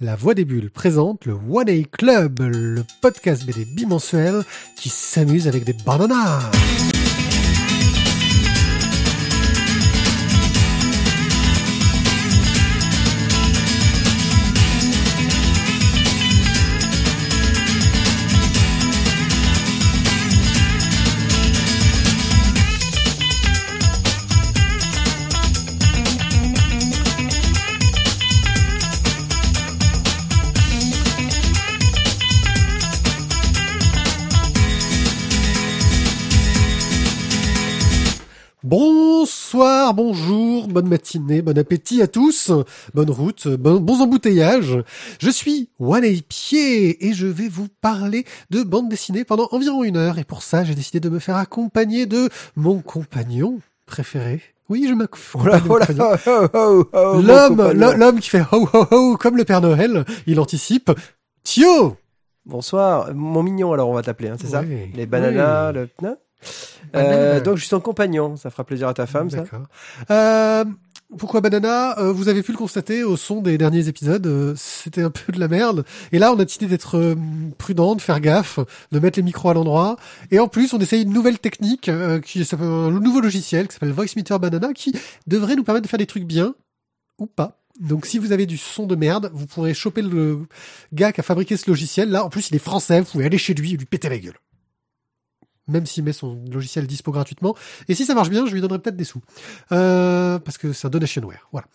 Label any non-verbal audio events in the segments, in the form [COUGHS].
La Voix des Bulles présente le One A Club, le podcast BD bimensuel qui s'amuse avec des bananas. Bonne matinée, bon appétit à tous, bonne route, bon, bons embouteillages. Je suis One Pied et je vais vous parler de bande dessinée pendant environ une heure. Et pour ça, j'ai décidé de me faire accompagner de mon compagnon préféré. Oui, je m'accompagne. [LAUGHS] Oh oh, oh, L'homme, l'homme qui fait ho ho ho comme le Père Noël, il anticipe. Thio Bonsoir, mon mignon alors on va t'appeler, hein, c'est ça Les bananas, oui. le... Banana. Euh, donc je suis compagnon, ça fera plaisir à ta femme ça D'accord. Euh, pourquoi Banana? Euh, Vous avez pu le constater au son des derniers épisodes, euh, c'était un peu de la merde. Et là, on a décidé d'être euh, prudent, de faire gaffe, de mettre les micros à l'endroit. Et en plus, on essaye une nouvelle technique, euh, qui s'appelle un nouveau logiciel qui s'appelle Voice Meter Banana, qui devrait nous permettre de faire des trucs bien ou pas. Donc si vous avez du son de merde, vous pourrez choper le gars qui a fabriqué ce logiciel. Là, en plus, il est français, vous pouvez aller chez lui et lui péter la gueule. Même s'il met son logiciel dispo gratuitement. Et si ça marche bien, je lui donnerai peut-être des sous. Euh, parce que c'est un donationware. Voilà.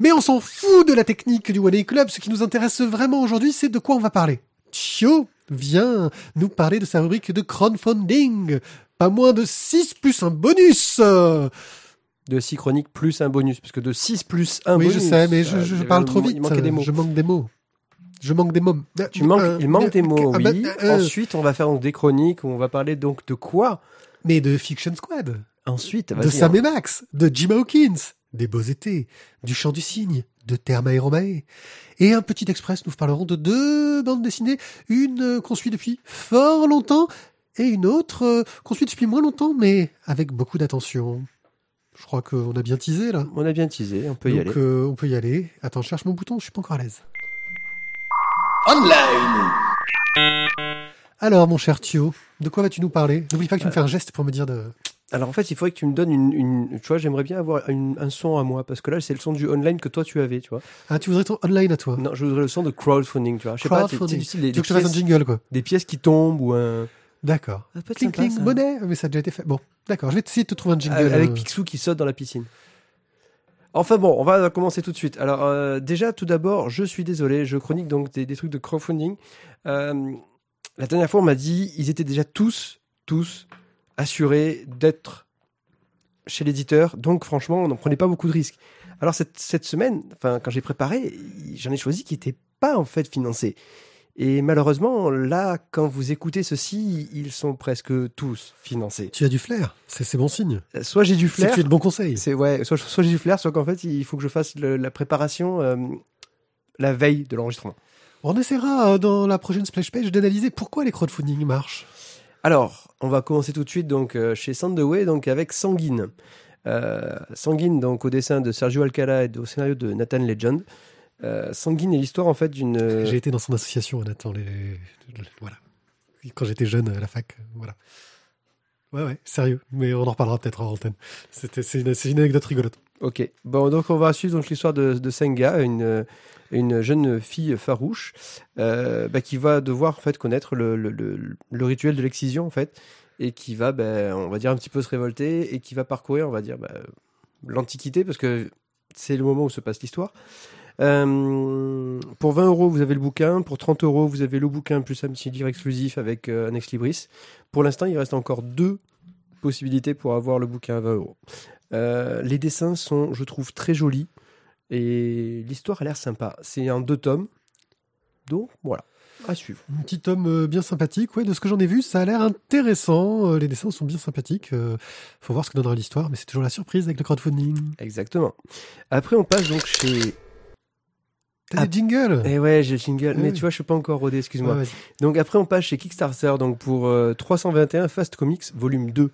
Mais on s'en fout de la technique du One A Club. Ce qui nous intéresse vraiment aujourd'hui, c'est de quoi on va parler. Chio vient nous parler de sa rubrique de crowdfunding. Pas moins de 6 plus un bonus. De 6 chroniques plus un bonus, parce que de 6 plus un oui, bonus... je sais, mais je, parle trop vite. Il manquait des mots. Je manque des mots. Je manque des mots. Tu manques, Euh, il manque des mots, ah oui. bah, euh, Ensuite, on va faire donc des chroniques où on va parler donc de quoi? Mais de Fiction Squad. Ensuite, de Sam hein. et Max, de Jim Hawkins, des Beaux Étés, du Chant du Cygne, de Therma et Romae. Et un petit express, nous parlerons de deux bandes dessinées, une qu'on suit depuis fort longtemps et une autre euh, qu'on suit depuis moins longtemps, mais avec beaucoup d'attention. Je crois qu'on a bien teasé là. on a bien teasé, on peut y aller. euh, on peut y aller. Attends, je cherche mon bouton, je suis pas encore à l'aise. Online. Alors mon cher Thio, de quoi vas-tu nous parler? N'oublie pas que tu me fais un geste pour me dire de... Alors en fait, il faudrait que tu me donnes une, une- tu vois, j'aimerais bien avoir une- un son à moi parce que là, c'est le son du online que toi tu avais, tu vois. Ah, tu voudrais ton online à toi? Non, je voudrais le son de crowdfunding, tu vois. Je sais pas, tu- veux que je te fasse un jingle quoi? des pièces qui tombent ou un D'accord. Cling sympa, cling, ça. monnaie Mais ça a déjà été fait. Bon, d'accord, je vais essayer de te trouver un jingle. avec euh, Picsou qui saute dans la piscine. Enfin bon, on va commencer tout de suite. Alors euh, déjà, tout d'abord, je suis désolé, je chronique donc des, trucs de crowdfunding. Euh, la dernière fois, on m'a dit, ils étaient déjà tous, tous assurés d'être chez l'éditeur. Donc franchement, on n'en prenait pas beaucoup de risques. Alors cette, cette semaine, enfin quand j'ai préparé, j'en ai choisi qui n'étaient pas en fait financés. Et malheureusement, là, quand vous écoutez ceci, ils sont presque tous financés. Tu as du flair, c'est c'est bon signe. Soit j'ai du C'est flair, as de bons conseils. c'est ouais, soit, soit j'ai du flair, soit qu'en fait il faut que je fasse le- la préparation euh, la veille de l'enregistrement. On essaiera euh, dans la prochaine splash page d'analyser pourquoi les crowdfunding marchent. Alors, on va commencer tout de suite donc euh, chez Sandoway donc avec Sanguine. Euh, Sanguine donc au dessin de Sergio Alcala et au scénario de Nathan Legend. Euh, Sanguine est l'histoire en fait d'une euh, J'ai été dans son association, Nathan. Les... les- Voilà. Quand j'étais jeune à la fac, voilà. Ouais, ouais, sérieux. Mais on en reparlera peut-être en antenne. C'était, c'est une, c'est une anecdote rigolote. Ok. Bon, donc on va suivre donc l'histoire de, de Senga, une, une jeune fille farouche euh, bah, qui va devoir en fait connaître le, le, le- le rituel de l'excision en fait et qui va, ben, on va dire un petit peu se révolter et qui va parcourir, on va dire, bah, l'Antiquité parce que c'est le moment où se passe l'histoire. Euh, pour 20 euros, vous avez le bouquin. Pour 30 euros, vous avez le bouquin plus un petit livre exclusif avec euh, un ex-libris. Pour l'instant, il reste encore deux possibilités pour avoir le bouquin à 20 euros. Euh, les dessins sont, je trouve, très jolis et l'histoire a l'air sympa. C'est en deux tomes, donc voilà, à suivre. Un petit tome euh, bien sympathique. Ouais, de ce que j'en ai vu, ça a l'air intéressant. Les dessins sont bien sympathiques. Faut voir ce que donnera l'histoire, mais c'est toujours la surprise avec le crowdfunding. Exactement. Après, on passe donc chez. T'as Ah. des jingles Eh ouais, j'ai le jingle, Oui, mais tu vois, je suis pas encore rodé, excuse-moi. Ouais. Donc après, on passe chez Kickstarter, donc pour euh, 321 Fast Comics volume 2,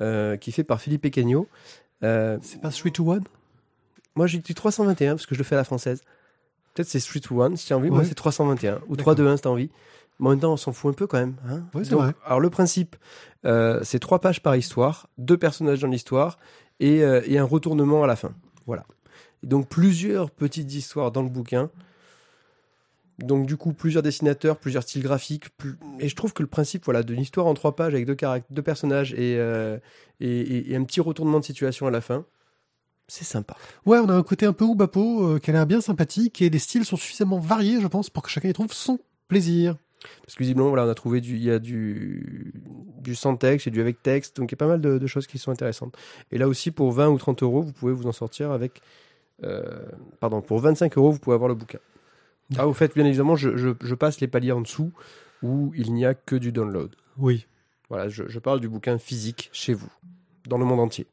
euh, qui est fait par Philippe Ecagno. Euh, C'est pas 3 to 1 moi, j'ai dit 321 parce que je le fais à la française. Peut-être c'est Street One si t'as envie. Moi, c'est 321 ou D'accord. 321 si t'as envie. Mais en même temps, on s'en fout un peu quand même. Hein Ouais, Donc, vrai. Alors, le principe, euh, c'est trois pages par histoire, deux personnages dans l'histoire et, euh, et un retournement à la fin. Voilà. Et donc, plusieurs petites histoires dans le bouquin. Donc, du coup, plusieurs dessinateurs, plusieurs styles graphiques. plus- Et je trouve que le principe voilà, d'une histoire en trois pages avec deux, deux personnages et, euh, et, et- et un petit retournement de situation à la fin, c'est sympa. Ouais, on a un côté un peu oubapo euh, qui a l'air bien sympathique et les styles sont suffisamment variés, je pense, pour que chacun y trouve son plaisir. Parce que visiblement, voilà, on a trouvé du, il y a du, du sans texte et du avec texte, donc il y a pas mal de, de choses qui sont intéressantes. Et là aussi, pour 20 ou 30 euros, vous pouvez vous en sortir avec, pardon, pour 25 euros, vous pouvez avoir le bouquin. Ah, au fait, bien évidemment, je, je, je passe les paliers en dessous où il n'y a que du download. Oui. Voilà, je, je parle du bouquin physique chez vous, dans le monde entier.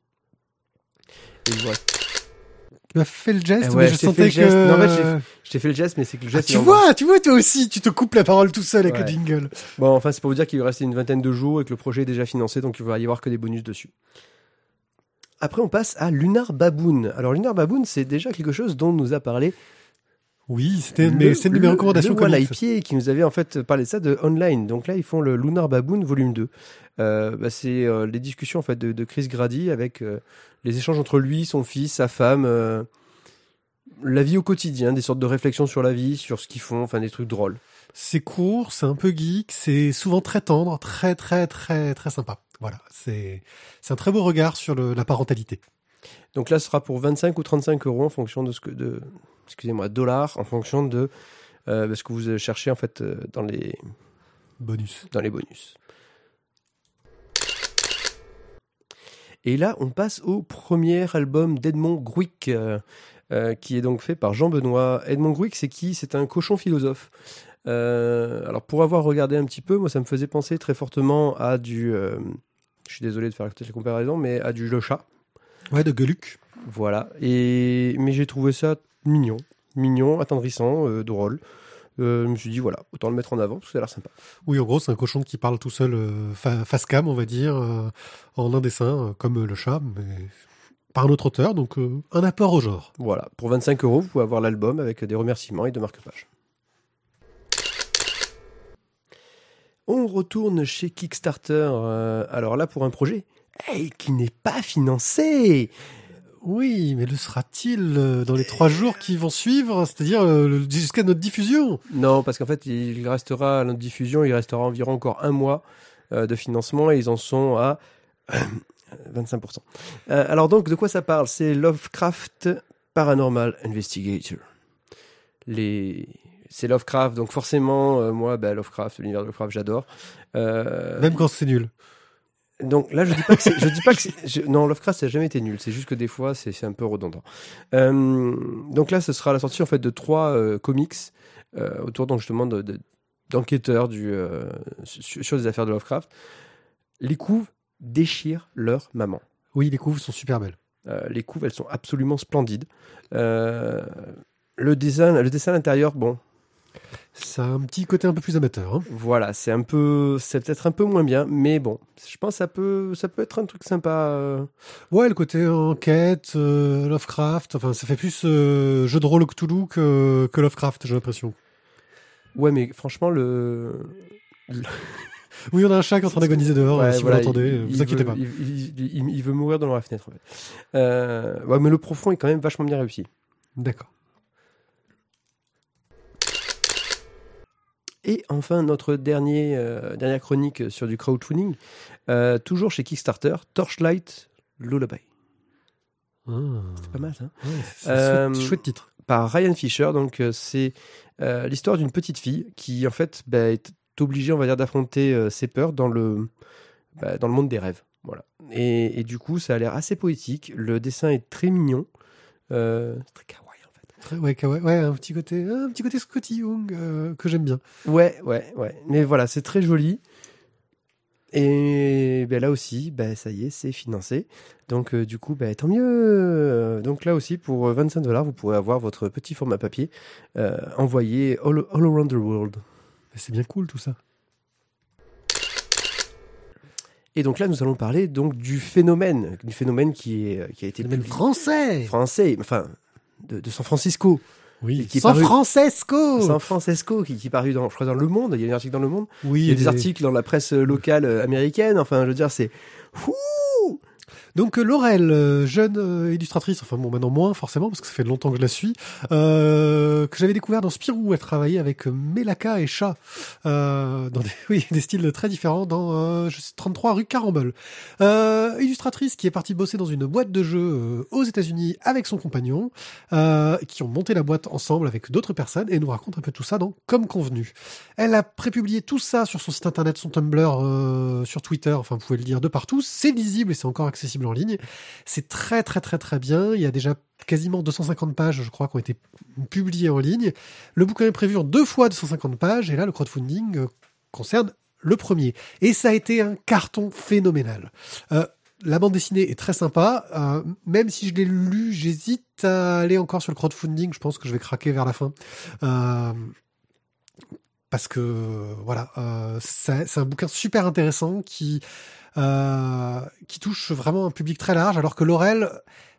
Et. Tu m'as fait le geste, Eh ouais, mais je je t'ai fait sentais que... Non, en fait, Je t'ai fait le geste, mais c'est que le Ah, geste. tu il en- vois, tu vois, toi aussi, tu te coupes la parole tout seul avec Ouais. le jingle. Bon, enfin, c'est pour vous dire qu'il lui restait une vingtaine de jours et que le projet est déjà financé, donc il va y avoir que des bonus dessus. Après, on passe à Lunar Baboon. Alors, Lunar Baboon, c'est déjà quelque chose dont nous a parlé Oui, c'était une de mes recommandations le comics. Pied qui nous avait en fait parlé de ça de online. Donc là, ils font le Lunar Baboon volume 2. Euh, bah, c'est euh, les discussions en fait de, de Chris Grady avec euh, les échanges entre lui, son fils, sa femme, la vie au quotidien, des sortes de réflexions sur la vie, sur ce qu'ils font, enfin des trucs drôles. C'est court, c'est un peu geek, c'est souvent très tendre, très très très très sympa. Voilà, c'est un très beau regard sur le- la parentalité. Donc là, ce sera pour 25 ou 35 euros en fonction de ce que de, excusez-moi, dollars en fonction de euh, de ce que vous cherchez en fait euh, dans les Bonus. dans les bonus. Et là, on passe au premier album d'Edmond Gruick, euh, euh, qui est donc fait par Jean Benoît. Edmond Gruick, c'est qui? C'est un cochon philosophe. Alors, pour avoir regardé un petit peu, moi, ça me faisait penser très fortement à du. Je suis désolé de faire la comparaison, mais à du Le Chat. Ouais, de Geluc. Voilà. Et mais j'ai trouvé ça mignon, mignon, attendrissant, euh, drôle. Euh, je me suis dit voilà, autant le mettre en avant parce que ça a l'air sympa. Oui, en gros, c'est un cochon qui parle tout seul, euh, fa- face cam, on va dire, en un dessin, comme le chat, mais par un autre auteur, donc un apport au genre. Voilà, pour 25 euros, vous pouvez avoir l'album avec des remerciements et de marque-pages. On retourne chez Kickstarter. euh, alors là, pour un projet hey, qui n'est pas financé. Oui, mais le sera-t-il euh, dans les trois jours qui vont suivre, c'est-à-dire euh, jusqu'à notre diffusion? Non, parce qu'en fait, il restera à notre diffusion, il restera environ encore un mois de financement et ils en sont à 25%. Euh, alors donc, de quoi ça parle? C'est Lovecraft Paranormal Investigator. Les... C'est Lovecraft, donc forcément, euh, moi, bah, Lovecraft, l'univers de Lovecraft, j'adore. Euh, Même quand c'est nul. donc là, je dis pas que c'est, je dis pas que c'est, je- non, Lovecraft ça n'a jamais été nul. C'est juste que des fois, c'est, un peu redondant. Euh, donc là, ce sera la sortie en fait de trois comics autour donc justement de, de- d'enquêteurs du sur, sur les affaires de Lovecraft. Les couves déchirent leur maman. Oui, les couves sont super belles. Les couves, elles sont absolument splendides. Le dessin, le dessin à l'intérieur, bon, Ça a un petit côté un peu plus amateur. Hein. voilà, c'est un peu, c'est peut-être un peu moins bien, mais bon, je pense que ça peut, ça peut être un truc sympa. euh, Ouais, le côté enquête, euh, Lovecraft, enfin, ça fait plus euh, jeu de rôle Cthulhu que, que Lovecraft, j'ai l'impression. Ouais, mais franchement, le. [LAUGHS] Oui, on a un chat qui est en train d'agoniser dehors, Ouais, si voilà, vous l'entendez, il- vous il inquiétez veut- pas. Il, il- il- il veut mourir dans la fenêtre, en fait. Euh, ouais, mais le profond est quand même vachement bien réussi. D'accord. Et enfin, notre dernier, euh, dernière chronique sur du crowdfunding, euh, toujours chez Kickstarter, Torchlight Lullaby. Ah, C'est pas mal, ouais, c'est un Euh, chouette, chouette titre. par Ryan Fisher. Donc, euh, c'est l'histoire d'une petite fille qui, en fait, bah, est obligée, on va dire, d'affronter ses peurs dans le, bah, dans le monde des rêves. Voilà. Et, et du coup, ça a l'air assez poétique. Le dessin est très mignon. C'est très kawaii. Très- Ouais, kawaii, ouais, un petit côté, un petit côté Scotty Young euh, que j'aime bien. Ouais, ouais, ouais. Mais voilà, c'est très joli. Et ben là aussi, ben ça y est, c'est financé. Donc euh, du coup, ben, tant mieux. Donc là aussi, pour euh, 25 dollars, vous pourrez avoir votre petit format papier euh, envoyé all, all around the world. C'est bien cool tout ça. Et donc là, nous allons parler donc du phénomène, du phénomène qui, est, qui a été même publié- français. français, enfin de, de San Francisco. Oui, qui San paru- Francisco. San Francisco, qui, qui est paru dans, je crois, dans Le Monde. Il y a un article dans Le Monde. Oui, Il y a des articles dans la presse locale euh, américaine. Enfin, je veux dire, c'est. Donc euh, Laurel, euh, jeune euh, illustratrice, enfin bon maintenant moins forcément parce que ça fait longtemps que je la suis, euh, que j'avais découvert dans Spirou, elle travaillait avec Melaka et Chat, euh, dans des, [LAUGHS] oui, des styles très différents dans euh, je sais, 33 rue Carambole. Euh, illustratrice qui est partie bosser dans une boîte de jeux aux États-Unis avec son compagnon, qui ont monté la boîte ensemble avec d'autres personnes et nous raconte un peu tout ça dans Comme convenu. Elle a prépublié tout ça sur son site internet, son Tumblr, sur Twitter, enfin vous pouvez le lire de partout. C'est lisible et c'est encore accessible en ligne. C'est très très très très bien. Il y a déjà quasiment 250 pages, je crois, qui ont été publiées en ligne. Le bouquin est prévu en deux fois 250 pages et là le crowdfunding euh, concerne le premier. Et ça a été un carton phénoménal. Euh, la bande dessinée est très sympa. Euh, même si je l'ai lu, j'hésite à aller encore sur le crowdfunding. Je pense que je vais craquer vers la fin. Parce que voilà, c'est un bouquin super intéressant qui qui touche vraiment un public très large, alors que Laurel,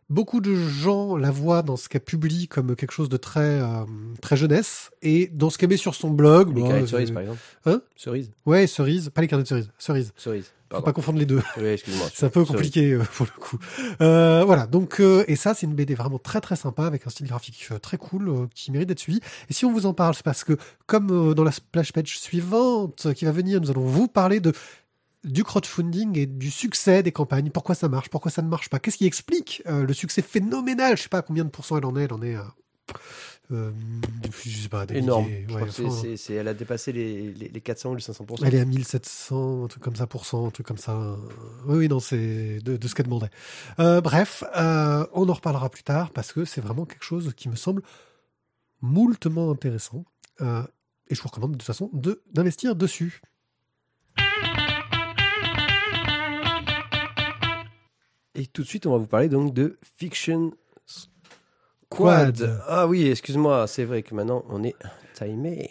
beaucoup de gens la voient dans ce qu'elle publie comme quelque chose de très euh, très jeunesse, et dans ce qu'elle met sur son blog, Les bon, carrés de euh, cerises, par exemple. Hein Cerise. ouais, cerise, pas les carnets de cerise, cerise. Cerise. Faut pas confondre les deux. Oui, excuse-moi. C'est un peu compliqué euh, pour le coup. Euh, voilà, donc euh, et ça c'est une BD vraiment très très sympa avec un style graphique euh, très cool euh, qui mérite d'être suivi. Et si on vous en parle, c'est parce que comme euh, dans la splash page suivante euh, qui va venir, nous allons vous parler de du crowdfunding et du succès des campagnes. Pourquoi ça marche? Pourquoi ça ne marche pas? Qu'est-ce qui explique euh, le succès phénoménal? Je sais pas à combien de pourcents elle en est. Elle en est à euh, je sais pas, des Énorme. ouais, enfin, c'est- elle a dépassé les, les, les 400 ou les 500%. Elle est à 1700, un truc comme ça, pour cent, un truc comme ça. Oui, oui, non, c'est de, de ce qu'elle demandait. Euh, bref, euh, on en reparlera plus tard parce que c'est vraiment quelque chose qui me semble moultement intéressant. Euh, et je vous recommande de toute façon de- d'investir dessus. Et tout de suite, on va vous parler donc de Fiction Quad. Squad. Ah oui, excuse-moi, c'est vrai que maintenant on est timé.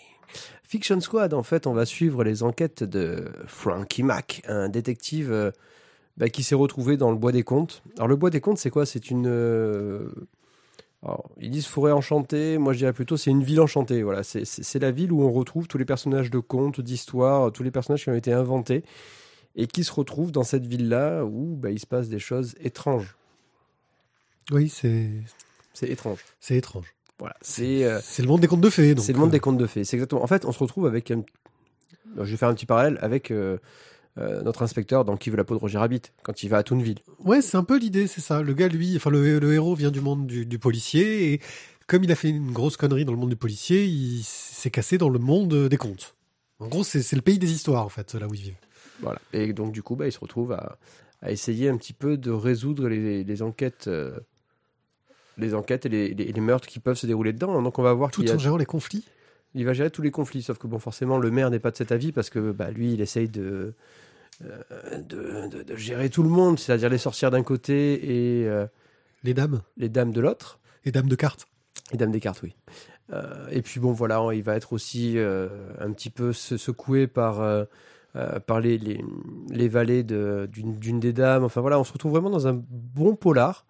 Fiction Squad, en fait, on va suivre les enquêtes de Frankie Mac, un détective euh, bah, qui s'est retrouvé dans le bois des contes. Alors le bois des contes, c'est quoi? C'est une... euh, alors, ils disent forêt enchantée, moi je dirais plutôt c'est une ville enchantée. Voilà, c'est la ville où on retrouve tous les personnages de contes, d'histoires, tous les personnages qui ont été inventés et qui se retrouvent dans cette ville-là où bah, il se passe des choses étranges. Oui, c'est C'est étrange. c'est étrange. Voilà, c'est euh, C'est le monde des contes de fées. c'est le monde euh, des contes de fées. C'est exactement. En fait, on se retrouve avec un. Je vais faire un petit parallèle avec euh, euh, notre inspecteur dans Qui veut la peau de Roger Rabbit quand il va à Toonville. Ouais, c'est un peu l'idée, c'est ça. Le gars, lui, enfin, le, le héros vient du monde du, du policier et comme il a fait une grosse connerie dans le monde du policier, il s'est cassé dans le monde des contes. En gros, c'est c'est le pays des histoires, en fait, là où ils vivent. Voilà. Et donc du coup, bah, il se retrouve à, à essayer un petit peu de résoudre les, les enquêtes. euh, les enquêtes et les, les- les meurtres qui peuvent se dérouler dedans. Donc on va voir Tout y a- en gérant les conflits. il va gérer tous les conflits. Sauf que bon, forcément, le maire n'est pas de cet avis parce que bah, lui, il essaye de, euh, de, de- de gérer tout le monde, c'est-à-dire les sorcières d'un côté et euh, Les dames. les dames de l'autre. Les dames de cartes. Les dames des cartes, oui. Euh, et puis bon, voilà, il va être aussi un petit peu se- secoué par, euh, par les, les, les vallées d'une des dames. Enfin voilà, on se retrouve vraiment dans un bon polar.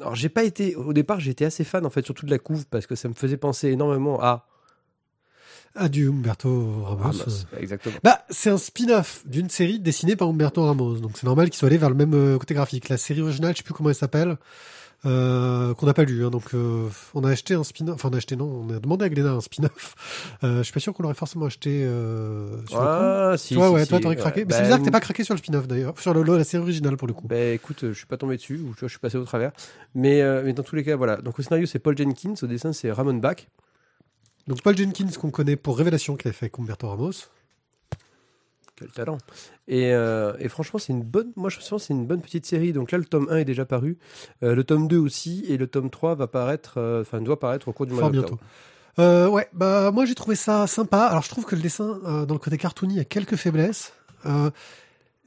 Alors j'ai pas été, au départ j'étais assez fan en fait, surtout de la couve, parce que ça me faisait penser énormément à Adieu, Humberto Ramos. Ramos. Exactement. Bah, c'est un spin-off d'une série dessinée par Humberto Ramos. Donc, c'est normal qu'il soit allé vers le même euh, côté graphique. La série originale, je sais plus comment elle s'appelle, euh, qu'on n'a pas lu. hein. donc, euh, on a acheté un spin-off. Enfin, on a acheté, non, on a demandé à Glénat un spin-off. Euh, je suis pas sûr qu'on l'aurait forcément acheté euh, sur le coup. Ah, si, toi, si, ouais, si, toi, t'aurais ouais. craqué. Mais Ben, c'est bizarre que t'aies pas craqué sur le spin-off, d'ailleurs. Sur le, la série originale, pour le coup. Ben écoute, je suis pas tombé dessus, ou tu vois, je suis passé au travers. Mais, mais dans tous les cas, voilà. Donc au scénario, c'est Paul Jenkins, au dessin, c'est Ramon Bach. Donc, Paul Jenkins, qu'on connaît pour Révélation, qu'il a fait avec Humberto Ramos. Quel talent. Et, euh, et franchement, c'est une bonne. Moi, je pense c'est une bonne petite série. Donc là, le tome 1 est déjà paru. Euh, le tome 2 aussi. Et le tome 3 va paraître. euh, Enfin, doit paraître au cours du mois bientôt. Ouais, bah moi j'ai trouvé ça sympa. Alors je trouve que le dessin dans le côté cartoony a quelques faiblesses.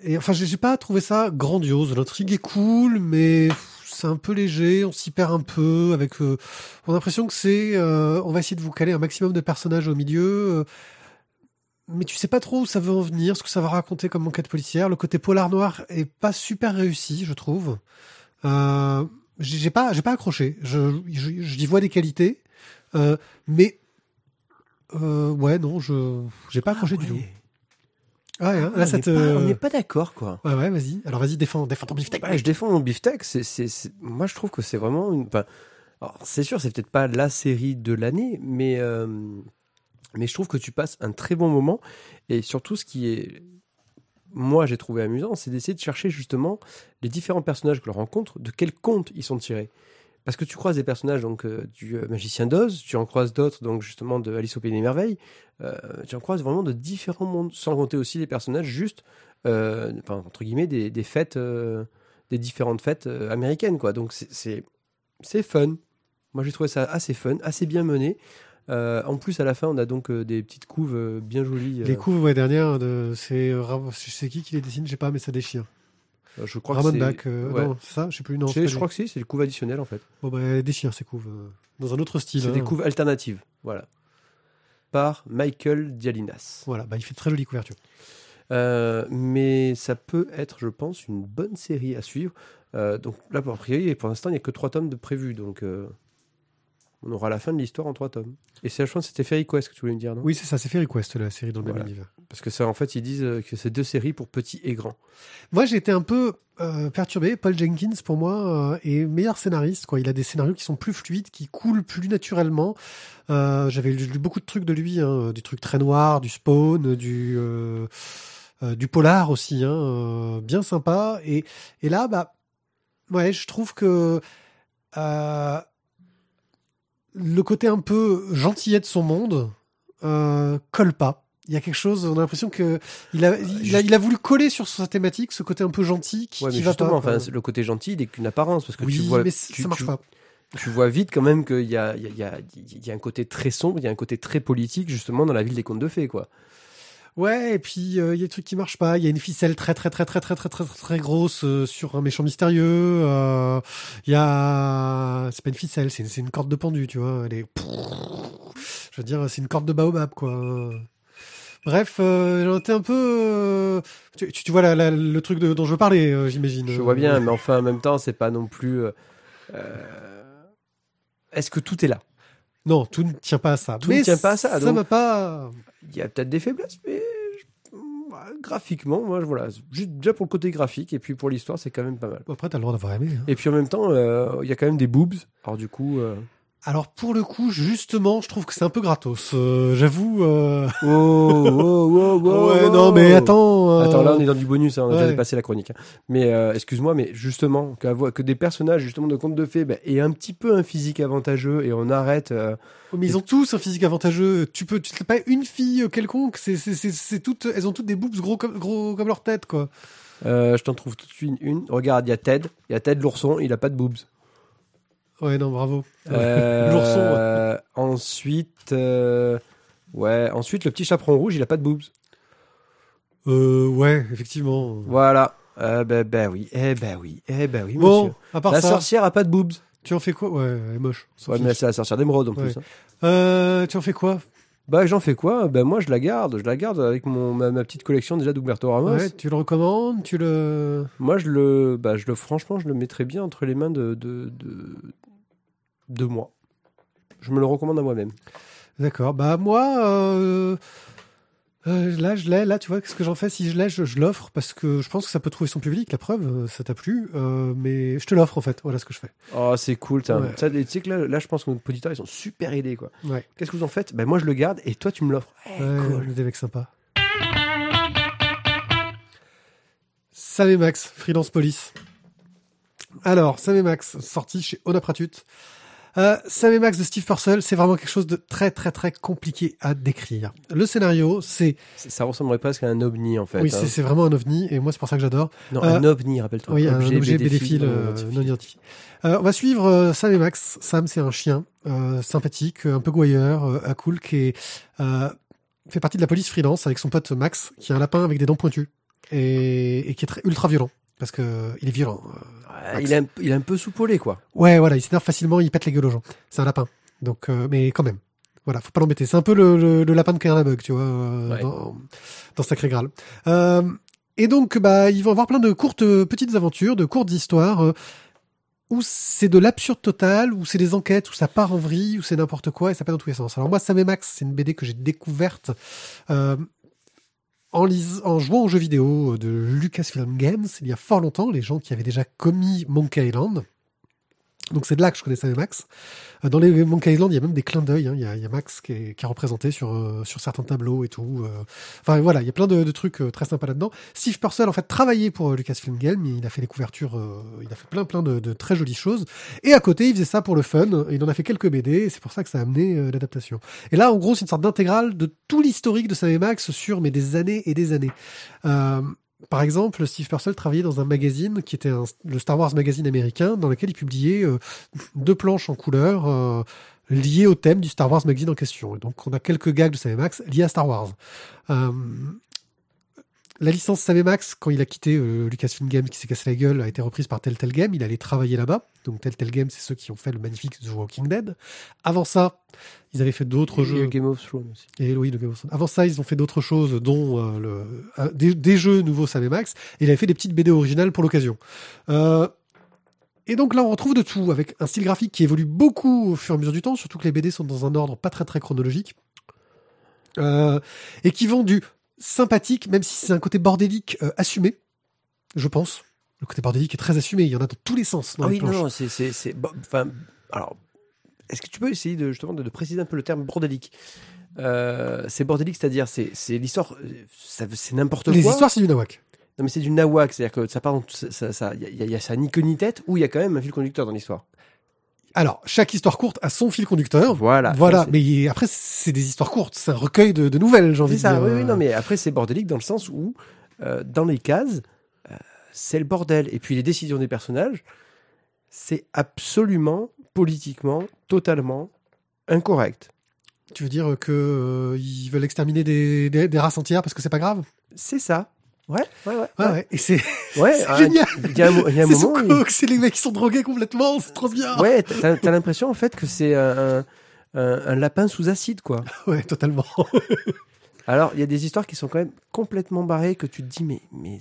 Et enfin j'ai j'ai pas trouvé ça grandiose. L'intrigue est cool, mais c'est un peu léger. On s'y perd un peu avec. euh, on a l'impression que c'est. euh, on va essayer de vous caler un maximum de personnages au milieu. euh, mais tu sais pas trop où ça veut en venir, ce que ça va raconter comme enquête policière. Le côté polar noir est pas super réussi, je trouve. Euh, j'ai pas, j'ai pas accroché. Je, je, j'y vois des qualités, Euh, mais euh, ouais, non, je j'ai pas accroché du tout. Ah ouais, hein, là, on ça n'est te... pas, on n'est pas d'accord, quoi. Ouais, ouais, vas-y. Alors vas-y, défends, défends ton beefsteak. Ouais, je défends mon beefsteak. C'est, c'est, c'est- Moi, je trouve que c'est vraiment une. enfin, alors, c'est sûr, c'est peut-être pas la série de l'année, mais euh, mais je trouve que tu passes un très bon moment. Et surtout, ce qui est, moi, j'ai trouvé amusant, c'est d'essayer de chercher justement les différents personnages que l'on rencontre, de quel conte ils sont tirés. Parce que tu croises des personnages donc euh, du euh, magicien d'Oz, tu en croises d'autres donc justement de Alice au pays des merveilles, euh, tu en croises vraiment de différents mondes, sans compter aussi les personnages juste, entre guillemets, des, des fêtes, des différentes fêtes américaines quoi. Donc c'est c'est fun. Moi j'ai trouvé ça assez fun, assez bien mené. Euh, en plus à la fin on a donc euh, des petites couves euh, bien jolies. Les coups ouais, dernière, de... c'est qui qui les dessine, je sais pas, mais ça déchire. je crois Ramon que ouais. non, c'est ça, je sais plus, non. Je, crois que si, c'est les couves additionnelles en fait. Bon bah, elle déchire ces couves, dans un autre style. C'est hein. des couves alternatives, voilà. Par Michael Dialinas. Voilà, bah il fait de très jolie couverture. Mais ça peut être, je pense, une bonne série à suivre. Donc là, pour, priori, pour l'instant, il n'y a que trois tomes de prévus. Donc on aura la fin de l'histoire en trois tomes. Et c'est, pense que c'était Fairy Quest que tu voulais me dire, non? Oui, c'est ça, c'est Fairy Quest, la série dans le même Voilà. univers. Parce que ça, en fait, ils disent euh, que c'est deux séries pour petits et grands. Moi, j'ai été un peu euh, perturbé. Paul Jenkins, pour moi, euh, est meilleur scénariste. Quoi. Il a des scénarios qui sont plus fluides, qui coulent plus naturellement. Euh, J'avais lu beaucoup de trucs de lui, hein, du truc très noir, du Spawn, du du polar aussi, hein, bien sympa. Et, et là, bah, ouais, je trouve que euh, le côté un peu gentillet de son monde euh, colle pas. Il y a quelque chose, on a l'impression que il a, il, a, il a voulu coller sur sa thématique, ce côté un peu gentil qui, Ouais, qui mais va justement, pas. enfin, le côté gentil, il n'est qu'une apparence. Parce que oui, tu vois, mais tu- ça marche tu- pas. tu vois vite quand même qu'il y a, il y, a, il y, a, il y a un côté très sombre, il y a un côté très politique, justement, dans la ville des contes de fées, quoi. Ouais, et puis euh, il y a des trucs qui marchent pas. Il y a une ficelle très très très très très très très très, très grosse euh, sur un méchant mystérieux. euh, Il y a, c'est pas une ficelle, c'est une, une corde de pendu, tu vois. Elle est, je veux dire, c'est une corde de baobab, quoi. Bref, euh, étais un peu. Tu, tu- vois la- la- le truc de, dont je veux parler, euh, j'imagine. Je vois bien, mais enfin, en même temps, c'est pas non plus. Est-ce que tout est là? Non, tout ne tient pas à ça. Tout mais ne tient pas à ça, Ça donc- m'a pas. Il y a peut-être des faiblesses, mais graphiquement, moi, voilà, juste déjà pour le côté graphique et puis pour l'histoire, c'est quand même pas mal. Après, t'as le droit d'avoir aimé. hein. Et puis en même temps, euh, il y a quand même des boobs. Alors du coup, euh, Alors pour le coup, justement, je trouve que c'est un peu gratos. Euh, J'avoue. euh, oh, oh, oh, oh, ouais, non, mais attends. euh, Attends, là, on est dans du bonus, hein, on a déjà dépassé la chronique. hein. Mais euh, excuse-moi, mais justement, que des personnages justement de contes de fées bah, aient un petit peu un physique avantageux et on arrête. euh, Oh, Mais ils ont tous un physique avantageux. Tu peux, tu pas une fille quelconque. C'est, c'est, toutes, elles ont toutes des boobs gros comme, gros comme leur tête, quoi. je t'en trouve tout de suite une. Regarde, il y a Ted, il y a Ted l'ourson, il a pas de boobs. Ouais, non, bravo. Euh, L'ourson, ensuite, euh, ouais, ensuite le petit chaperon rouge, il a pas de boobs. Euh, ouais, effectivement. Voilà. Euh, ben, ben oui, eh ben oui, eh ben oui, Bon, monsieur. à part La ça, sorcière a pas de boobs. tu en fais quoi? Ouais, elle est moche. Ouais, mais c'est la sorcière d'émeraude en Ouais. plus. hein. Euh, tu en fais quoi? Bah j'en fais quoi? Ben moi je la garde, je la garde avec mon ma, ma petite collection déjà d'Huberto Ramos. Ouais, tu le recommandes Tu le. Moi je le, bah je le, franchement je le mettrais bien entre les mains de de de, de moi. Je me le recommande à moi-même. D'accord. Bah moi, euh, euh, là, je l'ai. Là, tu vois, qu'est-ce que j'en fais Si je l'ai, je, je l'offre parce que je pense que ça peut trouver son public. La preuve, euh, ça t'a plu. Euh, mais je te l'offre en fait. Voilà ce que je fais. Oh c'est cool. t'as- Ouais. ça, Tu sais que là, là je pense que nos auditeurs ils sont super aidés quoi. Ouais. Qu'est-ce que vous en faites? Ben moi je le garde et toi tu me l'offres. Eh, Ouais, cool. des mecs sympas. Sam et Max, Freelance Police. Alors, Sam et Max, sorti chez Onapratut. Euh, Sam et Max de Steve Purcell, c'est vraiment quelque chose de très très très compliqué à décrire. Le scénario, c'est Ça ressemblerait presque à un ovni en fait. oui, hein. c'est vraiment un ovni et moi c'est pour ça que j'adore. Non, euh, un ovni, rappelle-toi. Oui, un objet bédéphile non euh, identifié. non identifié. Euh, on va suivre euh, Sam et Max. Sam, c'est un chien euh, sympathique, un peu gouailleur, euh, à cool, qui est, euh, fait partie de la police freelance avec son pote Max, qui est un lapin avec des dents pointues et, et qui est très, ultra violent parce que il est violent. euh. Il, est un, il est un peu soupolé quoi. Ouais, voilà, il s'énerve facilement, il pète la gueule aux gens. C'est un lapin, donc euh, mais quand même. Voilà, faut pas l'embêter. C'est un peu le, le, le lapin de Kernabug, tu vois, euh, Ouais. dans, dans Sacré Graal. Et donc, bah, ils vont avoir plein de courtes, petites aventures, de courtes histoires. où c'est de l'absurde total, où c'est des enquêtes, où ça part en vrille, où c'est n'importe quoi et ça part dans tous les sens. Alors moi, Sam et Max, c'est une BD que j'ai découverte euh, en, jouant aux jeux vidéo de Lucasfilm Games il y a fort longtemps, les gens qui avaient déjà commis Monkey Island. Donc c'est de là que je connais Sam et Max. Euh, Dans les Monkey Island, il y a même des clins d'œil. hein. Il, il y a Max qui est, qui est représenté sur, euh, sur certains tableaux et tout. euh. Enfin voilà, il y a plein de, de trucs euh, très sympas là-dedans. Steve Purcell en fait travaillait pour Lucasfilm Games. Il a fait des couvertures, il a fait plein plein de, de très jolies choses. Et à côté, il faisait ça pour le fun. Il en a fait quelques BD. C'est pour ça que ça a amené l'adaptation. Et là, en gros, c'est une sorte d'intégrale de tout l'historique de Sam et Max sur mais des années et des années. Euh, par exemple, Steve Purcell travaillait dans un magazine qui était le Star Wars magazine américain, dans lequel il publiait euh, deux planches en couleur euh, liées au thème du Star Wars magazine en question. Et donc, on a quelques gags de Sam Max liés à Star Wars. Euh, la licence Sam Max, quand il a quitté euh, Lucasfilm Games, qui s'est cassé la gueule, a été reprise par Telltale Game. Il allait travailler là-bas. Donc Telltale Game, c'est ceux qui ont fait le magnifique The Walking Dead. Avant ça, ils avaient fait d'autres jeux. eu Game of Thrones aussi. Et oui, de Game of Thrones. Avant ça, ils ont fait d'autres choses, dont euh, le, euh, des, des jeux nouveaux Sam Max. Et il avait fait des petites BD originales pour l'occasion. Et donc là, on retrouve de tout, avec un style graphique qui évolue beaucoup au fur et à mesure du temps, surtout que les BD sont dans un ordre pas très très chronologique. Euh, et qui vont du sympathique, même si c'est un côté bordélique euh, assumé, je pense. Le côté bordélique est très assumé, il y en a dans tous les sens. Dans Ah les oui, non, planches. non, c'est, c'est, bon, alors, est-ce que tu peux essayer de justement de, de préciser un peu le terme bordélique? Euh, C'est bordélique, c'est-à-dire c'est, c'est l'histoire, euh, c'est n'importe Les quoi. histoires, c'est du nawak. Non, mais c'est du nawak, c'est-à-dire que ça part, ça, ça, ça- y a, y a- y a ça ni queue ni tête, ou il y a quand même un fil conducteur dans l'histoire. Alors, chaque histoire courte a son fil conducteur. Voilà. Voilà, mais après, c'est des histoires courtes, c'est un recueil de, de nouvelles, j'ai envie de dire. oui, oui, non, mais après, c'est bordélique dans le sens où, euh, dans les cases, euh, c'est le bordel. Et puis les décisions des personnages, c'est absolument, politiquement, totalement incorrect. Tu veux dire que euh, ils veulent exterminer des, des, des races entières parce que c'est pas grave? C'est ça. Ouais, ouais, ouais. Ouais, ouais. Et c'est [LAUGHS] Ouais, ah, génial. Il y a un, y a un C'est sous moment. c'est les mecs qui sont drogués complètement, c'est trop bien. Ouais, t'as t'as l'impression en fait que c'est un, un- lapin sous acide, quoi. [LAUGHS] Ouais, totalement. [LAUGHS] Alors, il y a des histoires qui sont quand même complètement barrées que tu te dis, mais. mais,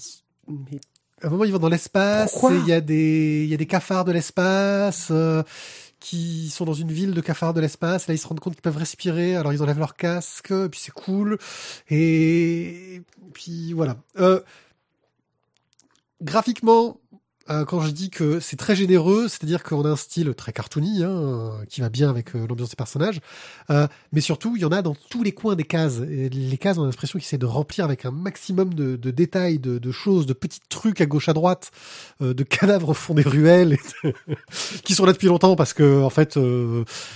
mais À un moment, ils vont dans l'espace. Il y a des, y a des cafards de l'espace euh, qui sont dans une ville de cafards de l'espace. Là, ils se rendent compte qu'ils peuvent respirer. Alors, ils enlèvent leur casque. Et puis, c'est cool. Et puis, voilà. Euh, graphiquement, euh, quand je dis que c'est très généreux, c'est-à-dire qu'on a un style très cartoony, hein, qui va bien avec euh, l'ambiance des personnages, euh, mais surtout, il y en a dans tous les coins des cases. Et les cases, on a l'impression qu'ils essaient de remplir avec un maximum de, de détails, de, de choses, de petits trucs à gauche à droite, euh, de cadavres au fond des ruelles, de- [LAUGHS] qui sont là depuis longtemps parce que en fait,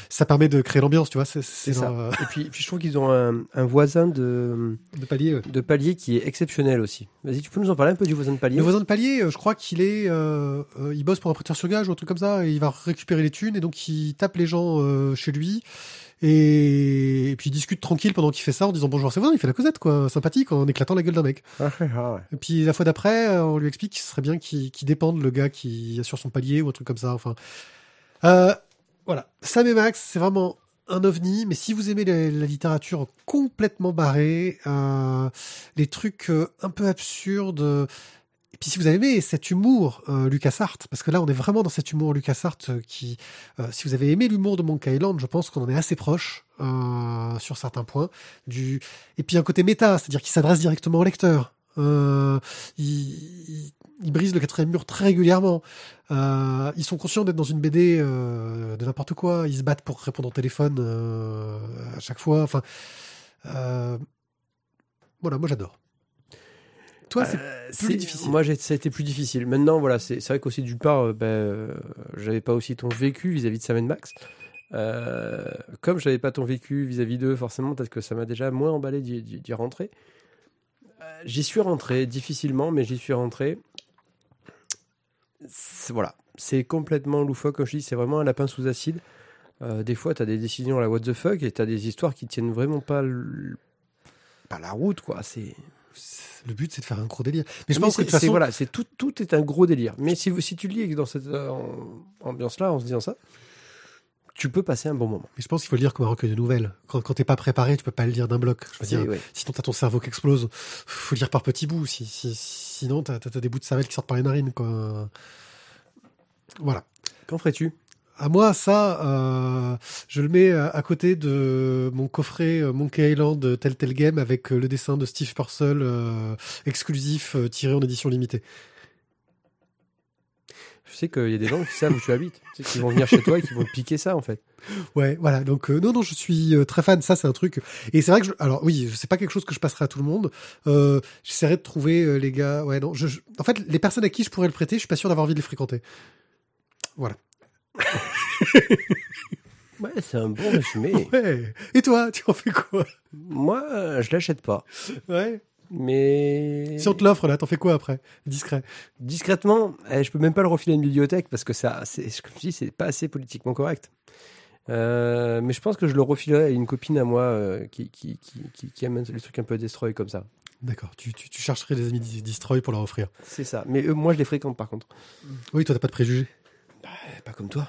ça permet de créer l'ambiance, tu vois. C'est ça. Et puis, puis je trouve qu'ils ont un, un voisin de, de palier. ouais. de palier qui est exceptionnel aussi. Vas-y, tu peux nous en parler un peu du voisin de palier? Le voisin de palier, je crois qu'il est, euh, euh, il bosse pour un prêteur sur gage ou un truc comme ça, et il va récupérer les thunes, et donc il tape les gens euh, chez lui, et... et puis il discute tranquille pendant qu'il fait ça en disant bonjour ses voisins, il fait la causette quoi, sympathique, en éclatant la gueule d'un mec. Ah, ah, ouais. Et puis la fois d'après, on lui explique qu'il serait bien qu'il qu'il dépende le gars qui est sur son palier ou un truc comme ça. Enfin, euh, voilà. Sam et Max, c'est vraiment un ovni. Mais si vous aimez la, la littérature complètement barrée, euh, les trucs euh, un peu absurdes. Et puis si vous avez aimé cet humour euh, LucasArts, parce que là on est vraiment dans cet humour LucasArts euh, qui, euh, si vous avez aimé l'humour de Monkey Island, je pense qu'on en est assez proche euh, sur certains points. Du et puis un côté méta, c'est-à-dire qu'il s'adresse directement au lecteur. Euh, il, brise le quatrième mur très régulièrement. Ils sont conscients d'être dans une BD de n'importe quoi. Ils se battent pour répondre au téléphone à chaque fois. Enfin, voilà, moi j'adore. Toi, c'est Euh, plus c'est- difficile. Moi, j'ai- ça a été plus difficile. Maintenant, voilà, c'est c'est vrai qu'aussi, d'une part, euh, ben, euh, j'avais pas aussi ton vécu vis-à-vis de Sam Max. Euh, comme j'avais pas ton vécu vis-à-vis d'eux, forcément, peut-être que ça m'a déjà moins emballé d'y- rentrer. J'y suis rentré, difficilement, mais j'y suis rentré. C'est- Voilà, c'est complètement loufoque, comme je dis, c'est vraiment un lapin sous acide. Des fois, tu as des décisions à la what the fuck et tu as des histoires qui tiennent vraiment pas, pas la route, quoi. C'est. Le but, c'est de faire un gros délire. Mais je Mais pense que de façon, voilà, c'est tout, tout est un gros délire. Mais si, si tu lis dans cette euh, en- ambiance-là, en se disant ça, tu peux passer un bon moment. mais je pense qu'il faut le lire comme un recueil de nouvelles. Quand, quand t'es pas préparé, tu peux pas le lire d'un bloc. Je veux dire, ouais. sinon t'as ton cerveau qui explose. Faut lire par petits bouts. Si, si- sinon t'as, t'as des bouts de cervelle qui sortent par les narines, quoi. Voilà. Qu'en ferais-tu? À moi, ça, euh, je le mets à, à côté de mon coffret euh, Monkey Island euh, Telltale Game avec euh, le dessin de Steve Purcell euh, exclusif euh, tiré en édition limitée. Je sais qu'il y a des gens qui savent où tu habites, tu sais, qui vont venir chez toi et qui vont te piquer ça en fait. Ouais, voilà. Donc euh, non, non, je suis euh, très fan. Ça, c'est un truc. Et c'est vrai que, je... alors oui, c'est pas quelque chose que je passerai à tout le monde. Euh, J'essaierai de trouver euh, les gars. Ouais, non. Je, je- En fait, les personnes à qui je pourrais le prêter, je suis pas sûr d'avoir envie de les fréquenter. Voilà. [LAUGHS] Ouais, c'est un bon résumé. Ouais. Et toi, tu en fais quoi? Moi, euh, je l'achète pas. Ouais. Mais Si on te l'offre là, t'en fais quoi après? Discret. discrètement, eh, je peux même pas le refiler à une bibliothèque parce que ça, c'est, comme je dis, c'est pas assez politiquement correct. Euh, mais je pense que je le refilerai à une copine à moi euh, qui, qui, qui, qui, aime les trucs un peu destroy comme ça. D'accord. Tu, tu, tu chercherais des amis Destroy pour leur offrir. C'est ça. Mais eux, moi, je les fréquente par contre. Oui, toi, t'as pas de préjugés? Eh, Pas comme toi.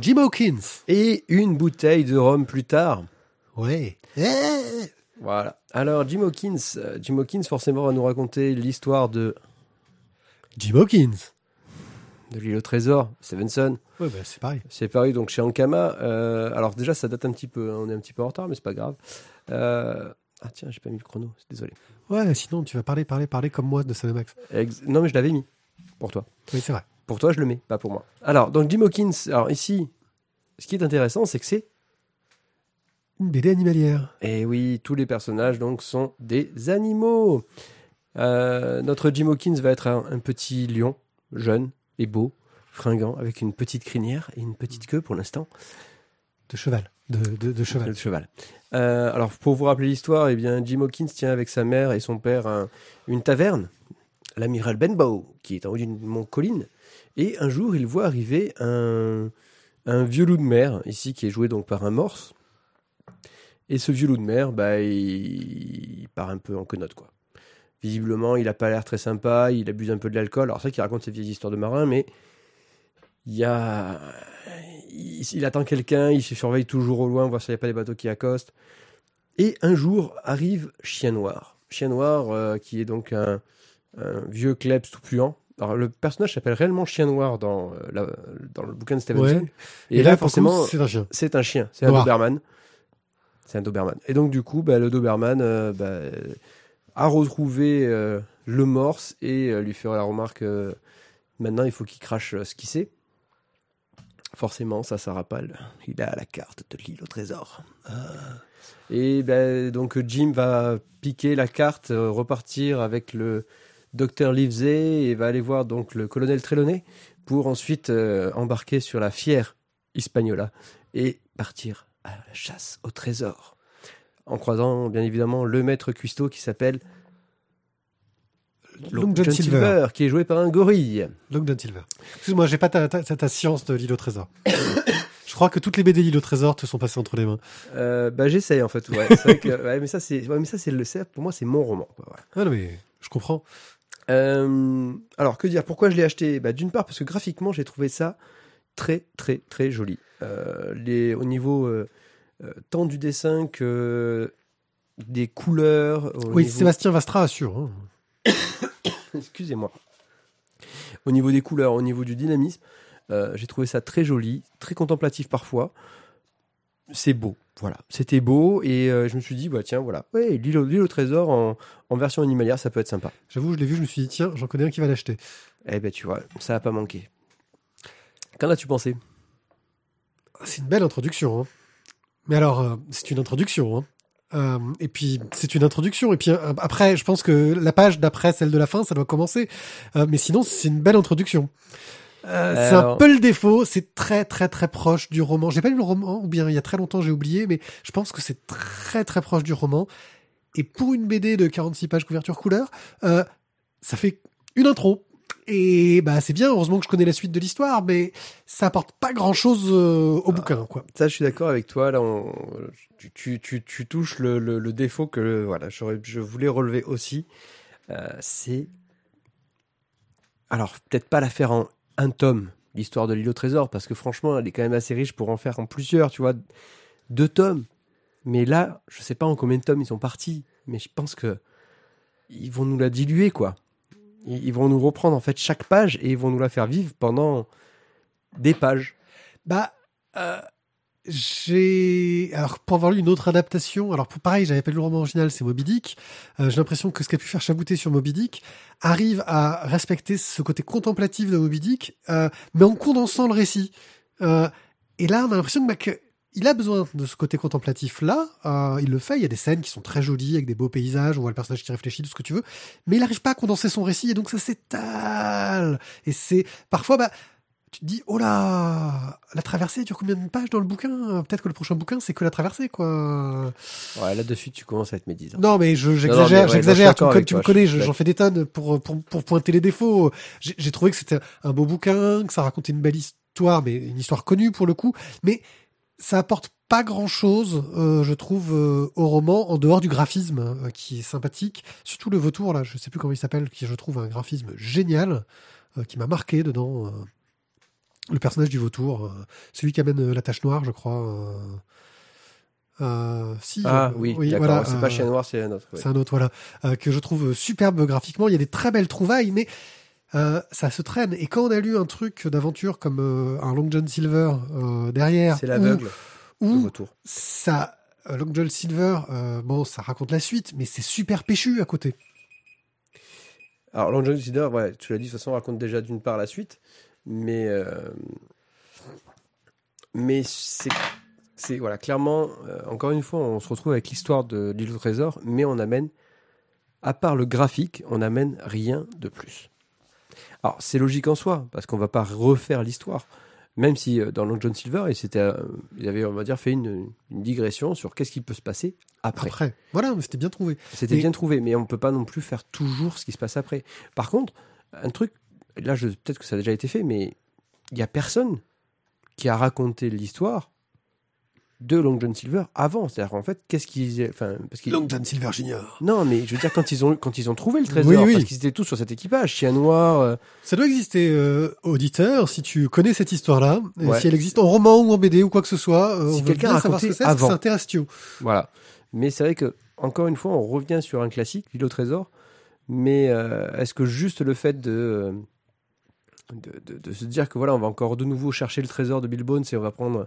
Jim Hawkins. Et une bouteille de rhum plus tard. Ouais. Voilà. Alors, Jim Hawkins, euh, Jim Hawkins, forcément, va nous raconter l'histoire de, Jim Hawkins. de l'île au trésor, Stevenson. Ouais, bah, c'est pareil. C'est paru donc chez Ankama. Euh, alors déjà, ça date un petit peu. hein, On est un petit peu en retard, mais c'est pas grave. Euh, Ah tiens, j'ai pas mis le chrono. c'est Désolé. Ouais, sinon, tu vas parler, parler, parler comme moi de Cinemax. Ex- Non, mais je l'avais mis pour toi. Oui, c'est vrai. Pour toi, je le mets, pas pour moi. Alors, donc Jim Hawkins. Alors ici, ce qui est intéressant, c'est que c'est. Une BD animalière. Et oui, tous les personnages donc sont des animaux. Euh, notre Jim Hawkins va être un, un petit lion, jeune et beau, fringant, avec une petite crinière et une petite queue pour l'instant. De cheval. De, de, de cheval. Le cheval. Euh, alors, pour vous rappeler l'histoire, eh bien, Jim Hawkins tient avec sa mère et son père un- une taverne, l'amiral Benbow, qui est en haut d'une colline. Et un jour, il voit arriver un, un vieux loup de mer, ici, qui est joué donc par un morse. Et ce vieux loup de mer, bah, il, part un peu en quenotte, quoi. Visiblement, il a pas l'air très sympa, il abuse un peu de l'alcool. Alors, c'est vrai qu'il raconte ses vieilles histoires de marin, mais il y a. Il, il attend quelqu'un, il se surveille toujours au loin, voir s'il n'y a pas des bateaux qui accostent. Et un jour arrive Chien Noir. Chien Noir, euh, qui est donc un, un vieux klebs tout puant. Alors, le personnage s'appelle réellement Chien Noir dans, euh, la- dans le bouquin de Stevenson. Ouais. Et, là, forcément, c'est un chien. c'est un chien, c'est un. Doberman. C'est un Doberman. Et donc, du coup, bah, le Doberman euh, bah, a retrouvé le morse et lui fera la remarque maintenant, il faut qu'il crache ce qu'il sait. Forcément, ça, ça rappelle. Il a la carte de l'île au trésor. Et ben, donc, Jim va piquer la carte, euh, repartir avec le docteur Livesey et va aller voir donc le colonel Trelawney pour ensuite euh, embarquer sur la fière Hispaniola et partir à la chasse au trésor. En croisant bien évidemment le maître cuistot qui s'appelle Long John Silver. qui est joué par un gorille. Long John Silver. Excuse-moi, j'ai pas ta, ta, ta- ta science de l'île au trésor. [COUGHS] Je crois que toutes les BD l'île au trésor te sont passées entre les mains. Euh, bah j'essaye en fait. Ouais. C'est vrai que, ouais, mais ça c'est, ouais, mais ça c'est le, pour moi c'est mon roman. quoi. Ah non, mais je comprends. Euh, alors que dire? Pourquoi je l'ai acheté? Bah, D'une part parce que graphiquement j'ai trouvé ça très très très joli. Euh, les, au niveau tant du dessin que des couleurs. au Oui, niveau- Sébastien Vastra assure. hein. [COUGHS] Excusez-moi. Au niveau des couleurs, au niveau du dynamisme, euh, j'ai trouvé ça très joli, très contemplatif parfois. C'est beau, voilà. C'était beau et euh, je me suis dit, bah tiens, voilà. Ouais, l'île au, l'île au trésor en, en version animalière, ça peut être sympa. J'avoue, je l'ai vu, je me suis dit, tiens, j'en connais un qui va l'acheter. Eh ben tu vois, ça a pas manqué. Qu'en as-tu pensé? Ah, C'est une belle introduction. hein. Mais alors, euh, c'est une introduction. hein. Euh, et puis, c'est une introduction. Et puis, euh, après, je pense que la page d'après celle de la fin, ça doit commencer. Euh, mais sinon, c'est une belle introduction. C'est un peu le défaut. C'est très, très, très proche du roman. J'ai pas lu le roman, ou bien il y a très longtemps, j'ai oublié. Mais je pense que c'est très, très proche du roman. Et pour une BD de 46 pages couverture couleur, ça fait une intro. Et bah c'est bien, heureusement que je connais la suite de l'histoire, mais ça apporte pas grand chose au bouquin, quoi. Ça, je suis d'accord avec toi. Là, on- tu, tu, tu, tu touches le, le- le défaut que voilà, j'aurais- je voulais relever aussi. Euh, c'est. Alors, peut-être pas la faire en un tome, l'histoire de l'île au trésor, parce que franchement, elle est quand même assez riche pour en faire en plusieurs, tu vois. Deux tomes. Mais là, je sais pas en combien de tomes ils sont partis, mais je pense que. Ils vont nous la diluer, quoi. Ils vont nous reprendre en fait chaque page et ils vont nous la faire vivre pendant des pages. Bah, euh, j'ai alors pour avoir lu une autre adaptation. Alors pour pareil, j'avais pas lu le roman original, c'est Moby Dick. Euh, j'ai l'impression que ce qu'a pu faire Chabouté sur Moby Dick arrive à respecter ce côté contemplatif de Moby Dick, euh, mais en condensant le récit. Et là, on a l'impression que, bah, que il a besoin de ce côté contemplatif là. Euh, il le fait. Il y a des scènes qui sont très jolies avec des beaux paysages. On voit le personnage qui réfléchit, tout ce que tu veux. Mais il n'arrive pas à condenser son récit et donc ça s'étale. Et c'est parfois, bah, tu te dis, oh là, la traversée dure combien de pages dans le bouquin? Peut-être que le prochain bouquin, c'est que la traversée, quoi. Ouais, là dessus tu commences à être médisant. Non, mais je- j'exagère, ouais, j'exagère. je suis tu tu me connais, je je- j'en fais des tonnes pour, pour, pour pointer les défauts. J'ai j'ai trouvé que c'était un beau bouquin, que ça racontait une belle histoire, mais une histoire connue pour le coup. Mais ça apporte pas grand chose, je trouve, euh, au roman, en dehors du graphisme, euh, qui est sympathique. Surtout le vautour, là, je sais plus comment il s'appelle, qui je trouve un graphisme génial, euh, qui m'a marqué dedans. euh, le personnage du vautour, euh, celui qui amène euh, la tache noire, je crois. euh, euh, si, Ah euh, oui, d'accord. voilà, c'est pas euh, Chien Noir, c'est un autre. ouais. c'est un autre, voilà, euh, que je trouve superbe graphiquement. Il y a des très belles trouvailles, mais euh, ça se traîne. Et quand on a lu un truc d'aventure comme euh, un Long John Silver euh, derrière, C'est l'aveugle, retour. ça, Long John Silver, bon, ça raconte la suite, mais c'est super péchu à côté. Alors, Long John Silver, ouais, tu l'as dit, de toute façon, raconte déjà d'une part la suite, mais. Mais c'est. C'est, voilà, clairement, encore une fois, on se retrouve avec l'histoire de l'île au trésor, mais on amène, à part le graphique, on amène rien de plus. Alors, c'est logique en soi, parce qu'on va pas refaire l'histoire. Même si euh, dans Long John Silver, il, s'était, euh, il avait, on va dire, fait une, une digression sur qu'est-ce qui peut se passer après. Après, voilà, mais c'était bien trouvé. C'était Et- bien trouvé, mais on peut pas non plus faire toujours ce qui se passe après. Par contre, un truc, là, je, peut-être que ça a déjà été fait, mais il y a personne qui a raconté l'histoire de Long John Silver avant. C'est-à-dire, en fait, qu'est-ce qu'ils, enfin, parce qu'ils, Long John Silver Jr. non, mais je veux dire quand ils ont quand ils ont trouvé le [LAUGHS] trésor, Oui, oui. parce qu'ils étaient tous sur cet équipage, chien noir. euh, Ça doit exister, euh, auditeur, si tu connais cette histoire-là, Ouais. si elle existe en roman ou en BD ou quoi que ce soit, euh, Si quelqu'un a savoir ce raconté que c'est, que avant. Thio. Voilà. Mais c'est vrai que, encore une fois, on revient sur un classique, l'île au trésor. Mais euh, est-ce que juste le fait de, de, de- de se dire que voilà, on va encore de nouveau chercher le trésor de Bill Bones et on va prendre euh,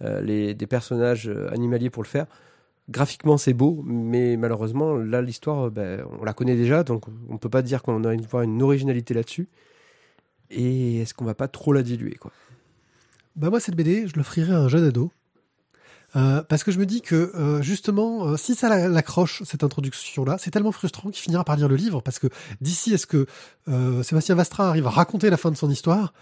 les, des personnages euh, animaliers pour le faire, graphiquement c'est beau, mais malheureusement, là, l'histoire, euh, ben, on la connaît déjà, donc on peut pas dire qu'on a une, une originalité là-dessus. Et est-ce qu'on va pas trop la diluer quoi? Bah moi, cette BD, je l'offrirais à un jeune ado. Euh, parce que je me dis que euh, justement, euh, si ça la- l'accroche cette introduction-là, c'est tellement frustrant qu'il finira par lire le livre parce que d'ici à ce que euh, Sébastien Vastra arrive à raconter la fin de son histoire,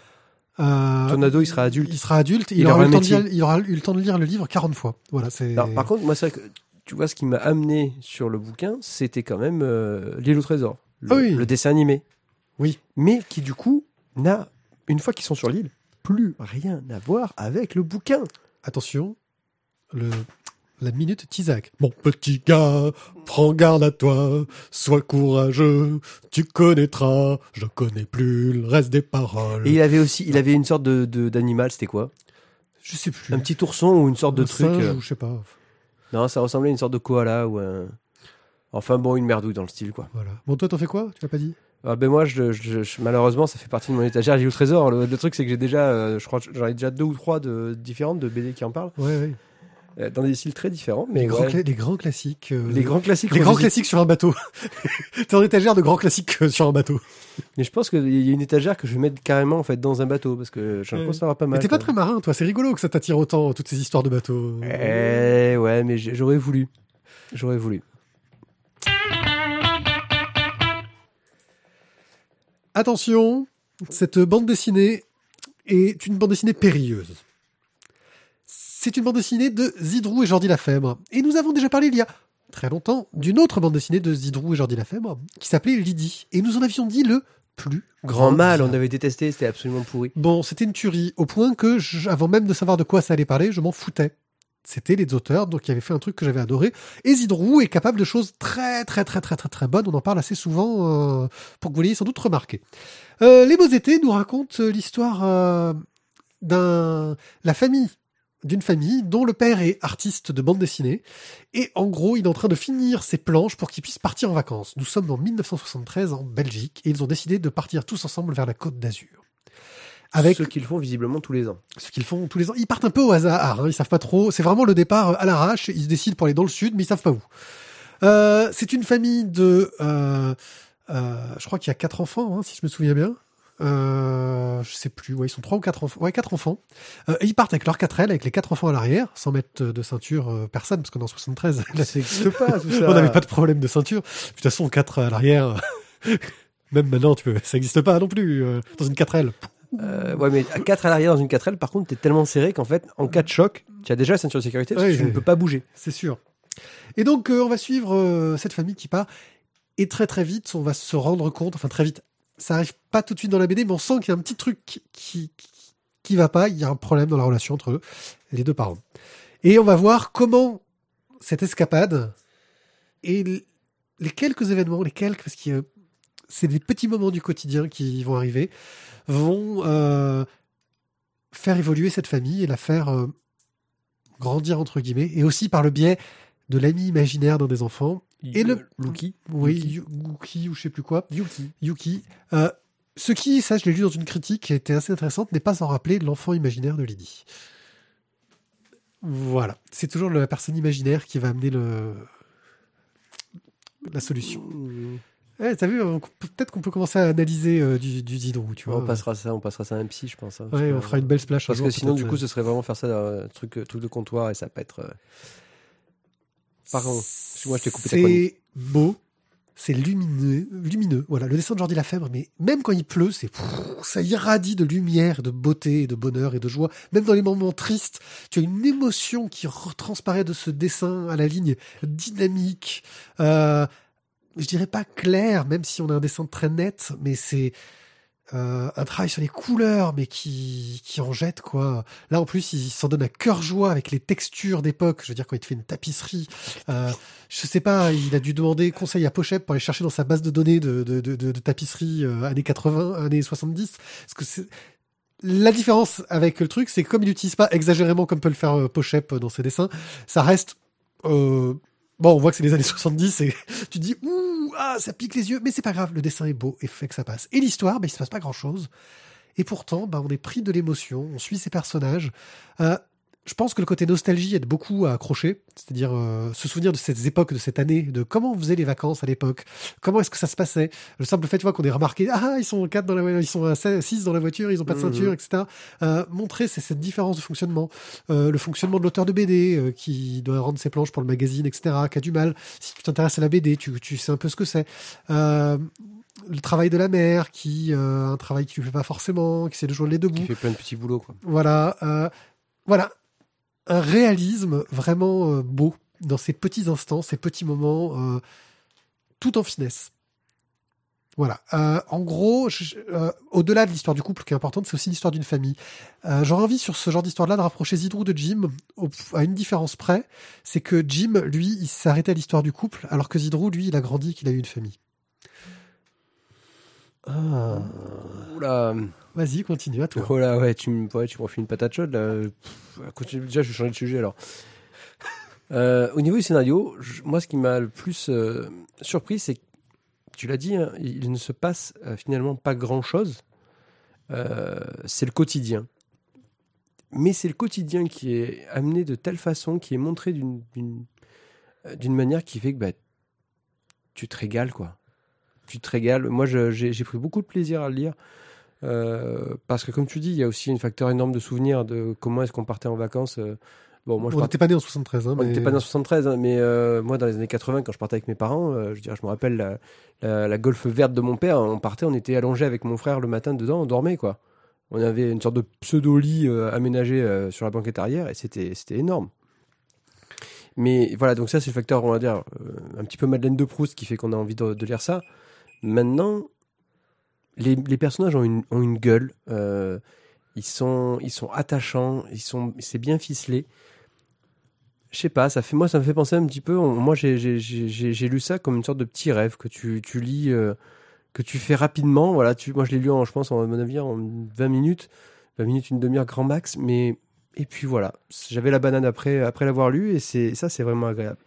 euh, Ton ado, il sera adulte. Il sera adulte. Il Il, aura aura eu le temps de lire, il aura eu le temps de lire le livre 40 fois. Voilà, c'est. Par contre, moi, c'est vrai que tu vois, ce qui m'a amené sur le bouquin, c'était quand même euh, L'île au trésor, le, Ah oui. le dessin animé. Oui. Mais qui, du coup, n'a, une fois qu'ils sont sur l'île, plus rien à voir avec le bouquin. Attention, le, la minute Tizak. Mon petit gars, prends garde à toi, sois courageux, tu connaîtras, je connais plus le reste des paroles. Et il avait aussi, il avait une sorte de, de- d'animal, c'était quoi? Je sais plus. Un petit ourson ou une sorte de Un truc singe euh, ou je sais pas. Non, ça ressemblait à une sorte de koala ou un. Enfin bon, une merdouille dans le style, quoi. Voilà. Bon, toi, t'en fais quoi? Tu m'as pas dit? Ah ben moi, je, je- je- malheureusement, ça fait partie de mon étagère L'île au trésor. Le, le truc, c'est que j'ai déjà, euh, je crois, que j'en ai déjà deux ou trois de, différentes de BD qui en parlent, Ouais, ouais. Euh, dans des styles très différents. Mais les, grands ouais. cla- les grands classiques. euh, Les grands classiques. les grands classiques sur un bateau. [LAUGHS] T'es en étagère de grands classiques euh, sur un bateau. Mais je pense qu'il y a une étagère que je vais mettre carrément en fait dans un bateau parce que Ouais. pense avoir pas Mais mal. t'es pas très marin, toi. C'est rigolo que ça t'attire autant, toutes ces histoires de bateaux. Eh ouais, mais j'aurais voulu. J'aurais voulu. Attention, cette bande dessinée est une bande dessinée périlleuse. C'est une bande dessinée de Zidrou et Jordi Lafèbre. Et nous avons déjà parlé il y a très longtemps d'une autre bande dessinée de Zidrou et Jordi Lafèbre qui s'appelait Lydie. Et nous en avions dit le plus Grand mal, bien. on avait détesté, c'était absolument pourri. Bon, c'était une tuerie, au point que, je- avant même de savoir de quoi ça allait parler, je m'en foutais. C'était les auteurs, donc qui avaient fait un truc que j'avais adoré. Et Zidrou est capable de choses très très très très très très bonnes. On en parle assez souvent euh, pour que vous l'ayez sans doute remarqué. Euh, les Beaux Étés nous racontent l'histoire euh, d'un la famille d'une famille dont le père est artiste de bande dessinée. Et en gros, il est en train de finir ses planches pour qu'il puisse partir en vacances. Nous sommes en 1973 en Belgique et ils ont décidé de partir tous ensemble vers la côte d'Azur. Avec ce qu'ils font visiblement tous les ans. Ce qu'ils font tous les ans. Ils partent un peu au hasard, hein, ils savent pas trop. C'est vraiment le départ à l'arrache. Ils se décident pour aller dans le sud, mais ils savent pas où. Euh, c'est une famille de... Euh, euh, je crois qu'il y a quatre enfants, hein, si je me souviens bien. Euh, je sais plus, ouais, ils sont trois ou quatre enfants. Ouais, quatre enfants. Euh, et ils partent avec leurs quatre ailes, avec les quatre enfants à l'arrière, sans mettre de ceinture euh, personne, parce que dans 73, ça n'existe pas, tout [LAUGHS] ça. on n'avait pas de problème de ceinture. De toute façon, quatre à l'arrière, [LAUGHS] même maintenant, tu peux, ça n'existe pas non plus, dans une quatre ailes. Ouais, mais à 4 à l'arrière dans une 4L, par contre, t'es tellement serré qu'en fait, en cas de choc, tu as déjà la ceinture de sécurité parce Ouais, que tu ne peux pas bouger. C'est sûr. Et donc, on va suivre cette famille qui part. Et très très vite, on va se rendre compte, enfin très vite, ça arrive pas tout de suite dans la BD, mais on sent qu'il y a un petit truc qui, qui, va pas. Il y a un problème dans la relation entre les deux parents. Et on va voir comment cette escapade et les quelques événements, les quelques, parce que c'est des petits moments du quotidien qui vont arriver, vont euh, faire évoluer cette famille et la faire euh, grandir entre guillemets, et aussi par le biais de l'ami imaginaire d'un des enfants. Et le- Euh, Lucky. Oui, Yuki. Yu- Yuki ou je sais plus quoi. Yuki. Yuki. Euh, ce qui, ça je l'ai lu dans une critique qui était assez intéressante, n'est pas sans rappeler l'enfant imaginaire de Lydie. Voilà. C'est toujours la personne imaginaire qui va amener le... la solution. Mmh. Eh, T'as vu, peut-être qu'on peut commencer à analyser euh, du, du tu vois. On passera ça, on passera ça à un psy, je pense. hein, Ouais, on fera une belle splash. Parce jour, que sinon, du coup, euh. ce serait vraiment faire ça dans un truc, truc de comptoir et ça peut être. euh, Moi je t'ai coupé. C'est beau, c'est lumineux, lumineux. Voilà, le dessin de Jordi Lafèvre, mais même quand il pleut, c'est ça irradie de lumière, de beauté, de bonheur et de joie. Même dans les moments tristes, tu as une émotion qui retransparaît de ce dessin à la ligne dynamique. Euh, je dirais pas clair, même si on a un dessin très net, mais c'est euh, un travail sur les couleurs, mais qui, qui en jette, quoi. Là, en plus, il s'en donne à cœur joie avec les textures d'époque. Je veux dire, quand il te fait une tapisserie, euh, je sais pas, il a dû demander conseil à Pochette pour aller chercher dans sa base de données de, de, de, de, tapisserie euh, années 80, années 70. Parce que la différence avec le truc, c'est que comme il n'utilise pas exagérément comme peut le faire euh, Pochette dans ses dessins, ça reste, Bon, on voit que c'est les années 70 et [LAUGHS] tu dis, ouh, ah, ça pique les yeux, mais c'est pas grave, le dessin est beau et fait que ça passe. Et l'histoire, ben, il se passe pas grand chose. Et pourtant, ben, on est pris de l'émotion, on suit ces personnages. Euh, je pense que le côté nostalgie aide beaucoup à accrocher, c'est-à-dire euh, se souvenir de ces époques, de cette année, de comment on faisait les vacances à l'époque, comment est-ce que ça se passait. Le simple fait, tu vois, qu'on ait remarqué, ah, ils sont quatre dans la voiture, ils sont six dans la voiture, ils ont pas de Mhm. ceinture, etc. Euh, montrer c'est cette différence de fonctionnement, euh, le fonctionnement de l'auteur de BD qui doit rendre ses planches pour le magazine, etc. Qui a du mal. Si tu t'intéresses à la BD, tu, tu sais un peu ce que c'est. Le travail de la mère, qui euh, un travail qui lui fait pas forcément, qui essaie de joindre les deux bouts. Qui fait plein de petits boulots, quoi. Voilà, euh, voilà, un réalisme vraiment euh, beau dans ces petits instants, ces petits moments, euh, tout en finesse. Voilà. Euh, en gros, au-delà de l'histoire du couple qui est importante, c'est aussi l'histoire d'une famille. Euh, J'aurais envie sur ce genre d'histoire-là de rapprocher Zidrou de Jim à une différence près, c'est que Jim, lui, il arrêté à l'histoire du couple, alors que Zidrou, lui, il a grandi, qu'il a eu une famille. Ah. Oula, Vas-y, continue à toi. [LAUGHS] oh là, ouais, tu me ouais, tu une patate chaude, là. Pff, continue, déjà, je vais changer de sujet, alors. Euh, au niveau du scénario, je- moi, ce qui m'a le plus euh, surpris, c'est que, tu l'as dit, hein, il ne se passe euh, finalement pas grand-chose. Euh, c'est le quotidien. Mais c'est le quotidien qui est amené de telle façon, qui est montré d'une manière qui fait que bah, tu te régales, quoi. Tu te régales. Moi, j'ai pris beaucoup de plaisir à le lire. euh, parce que, comme tu dis, il y a aussi un facteur énorme de souvenirs de comment est-ce qu'on partait en vacances. euh. Bon, moi, je On n'était pas né en 73, hein, on n'était pas dans 73, hein, mais euh, moi, dans les années 80, quand je partais avec mes parents, euh, je, dire, je me rappelle la, la, la golf verte de mon père. On partait, on était allongé avec mon frère le matin dedans, on dormait, quoi. On avait une sorte de pseudo-lit aménagé sur la banquette arrière et c'était énorme. Mais voilà, donc ça, c'est le facteur, on va dire, un petit peu Madeleine de Proust qui fait qu'on a envie de, de lire ça. Maintenant, les, personnages ont une, gueule. euh, ils, sont, ils sont attachants, ils sont, c'est bien ficelé. Je sais pas, ça fait, moi, ça me fait penser un petit peu. moi, j'ai- j'ai j'ai- j'ai- j'ai lu ça comme une sorte de petit rêve que tu, tu lis, euh, que tu fais rapidement. Voilà, tu, moi, je l'ai lu, en, je pense, en, à mon avis, en 20 minutes, 20 minutes, une demi-heure grand max. Mais Et puis voilà, j'avais la banane après, après l'avoir lu et c'est ça, c'est vraiment agréable.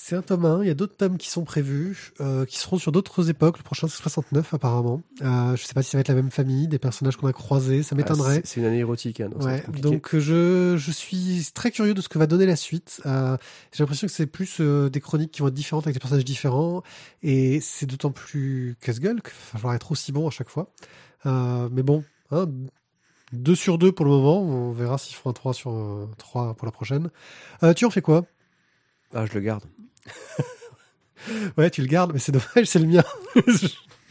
C'est un tome 1, il y a d'autres tomes qui sont prévus, euh, qui seront sur d'autres époques. Le prochain, c'est 69 apparemment. Euh, je sais pas si ça va être la même famille, des personnages qu'on a croisés, ça m'étonnerait. Ah, c'est une année érotique, hein, donc, ouais, donc je, je suis très curieux de ce que va donner la suite. Euh, J'ai l'impression que c'est plus euh, des chroniques qui vont être différentes avec des personnages différents, et c'est d'autant plus casse-gueule qu'il va falloir être aussi bon à chaque fois. Euh, mais bon, hein, 2 sur 2 pour le moment, on verra s'ils feront un 3 sur 3 pour la prochaine. tu en fais quoi? Ah, je le garde. [LAUGHS] ouais, tu le gardes, mais c'est dommage, c'est le mien. [LAUGHS]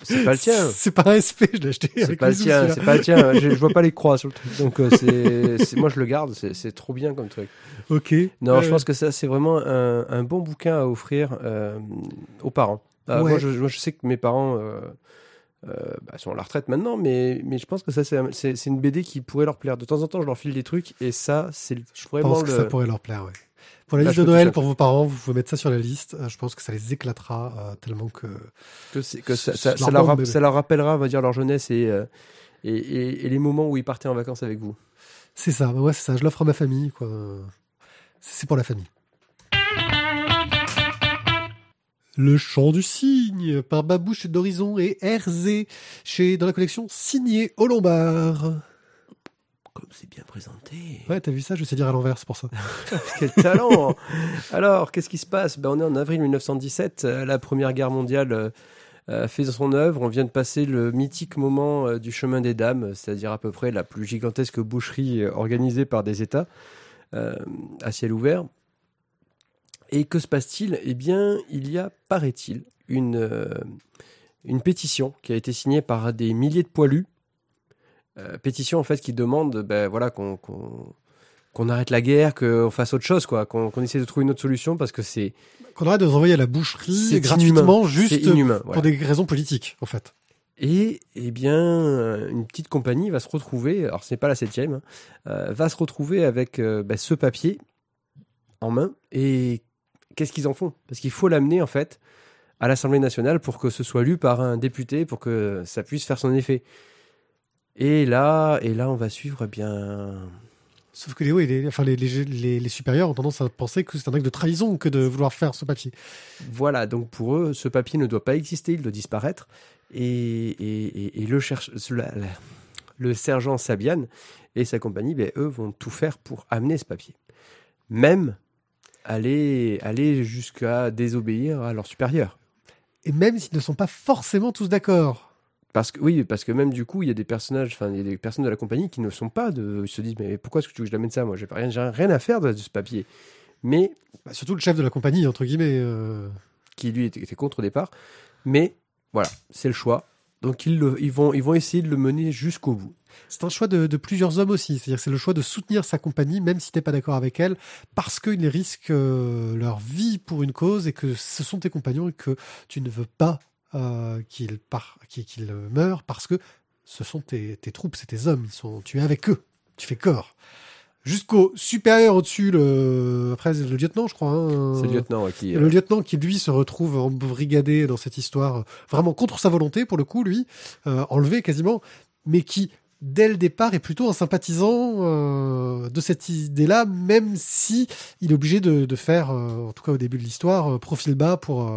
c'est pas le tien. C'est pas un SP, je l'ai acheté. C'est pas, le tien, c'est pas le tien. Je, vois pas les croix sur le truc. Donc, euh, c'est, moi, je le garde. C'est trop bien comme truc. Ok. Non, je pense que ça, c'est vraiment un, un, bon bouquin à offrir euh, aux parents. Ah, moi, je, moi, je, sais que mes parents euh, bah, sont à la retraite maintenant, mais, mais je pense que ça, c'est une BD qui pourrait leur plaire. De temps en temps, je leur file des trucs et ça, c'est vraiment. Je pense que ça pourrait leur plaire, ouais. Pour la liste de Noël, pour vos parents, vous pouvez mettre ça sur la liste. Euh, je pense que ça les éclatera euh, tellement que. Que, que ça, ça, ça, leur ça, leur rappellera, on va dire, leur jeunesse euh, et, et, et, les moments où ils partaient en vacances avec vous. C'est ça, ouais, c'est ça. Je l'offre à ma famille, quoi. C'est pour la famille. Le chant du cygne par Babouche d'Horizon et RZ chez dans la collection Signé au Lombard comme c'est bien présenté. Ouais, t'as vu ça? Je sais dire à l'envers, c'est pour ça. [LAUGHS] Quel talent Alors, qu'est-ce qui se passe? Ben, On est en avril 1917, euh, la Première Guerre mondiale euh, euh, fait son œuvre. On vient de passer le mythique moment du chemin des dames, c'est-à-dire à peu près la plus gigantesque boucherie organisée par des États à ciel ouvert. Et que se passe-t-il? Eh bien, il y a, paraît-il, une, une pétition qui a été signée par des milliers de poilus euh, pétition en fait qui demande ben, voilà, qu'on qu'on arrête la guerre, qu'on fasse autre chose, quoi, qu'on essaie de trouver une autre solution parce que c'est qu'on arrête de nous envoyer à la boucherie gratuitement juste pour des raisons politiques, en fait. Et eh bien, une petite compagnie va se retrouver, alors ce n'est pas la septième, hein, euh, va se retrouver avec euh, ben, ce papier en main. Et qu'est-ce qu'ils en font? Parce qu'il faut l'amener en fait à l'Assemblée nationale pour que ce soit lu par un député, pour que ça puisse faire son effet. Et là, et là, on va suivre eh bien. Sauf que les, oui, les, enfin, les, les, les, supérieurs ont tendance à penser que c'est un acte de trahison que de vouloir faire ce papier. Voilà, donc pour eux, ce papier ne doit pas exister, il doit disparaître. Et, et, et le, cherche, le sergent Sabian et sa compagnie, ben, eux, vont tout faire pour amener ce papier. Même aller, aller jusqu'à désobéir à leurs supérieurs. Et même s'ils ne sont pas forcément tous d'accord. Parce que oui, parce que même du coup, il y a des personnages, enfin, il y a des personnes de la compagnie qui ne sont pas de, ils se disent mais pourquoi est-ce que tu veux que je l'amène ça Moi, j'ai rien, rien à faire de, ce papier. Mais bah, surtout le chef de la compagnie entre guillemets, euh. qui lui était, contre au départ. Mais voilà, c'est le choix. Donc ils, ils, vont, ils vont essayer de le mener jusqu'au bout. C'est un choix de, plusieurs hommes aussi. C'est-à-dire c'est le choix de soutenir sa compagnie, même si tu n'es pas d'accord avec elle, parce qu'ils risquent euh, leur vie pour une cause et que ce sont tes compagnons et que tu ne veux pas euh, qu'il qu'il meurt parce que ce sont tes, troupes, c'est tes hommes, ils sont, tu es avec eux, tu fais corps. Jusqu'au supérieur au-dessus, le, après le lieutenant, je crois. Hein. c'est le lieutenant qui. Le euh, lieutenant qui lui se retrouve embrigadé dans cette histoire, vraiment contre sa volonté pour le coup, lui, euh, enlevé quasiment, mais qui dès le départ est plutôt un sympathisant de cette idée-là, même si il est obligé de, faire, en tout cas au début de l'histoire, profil bas pour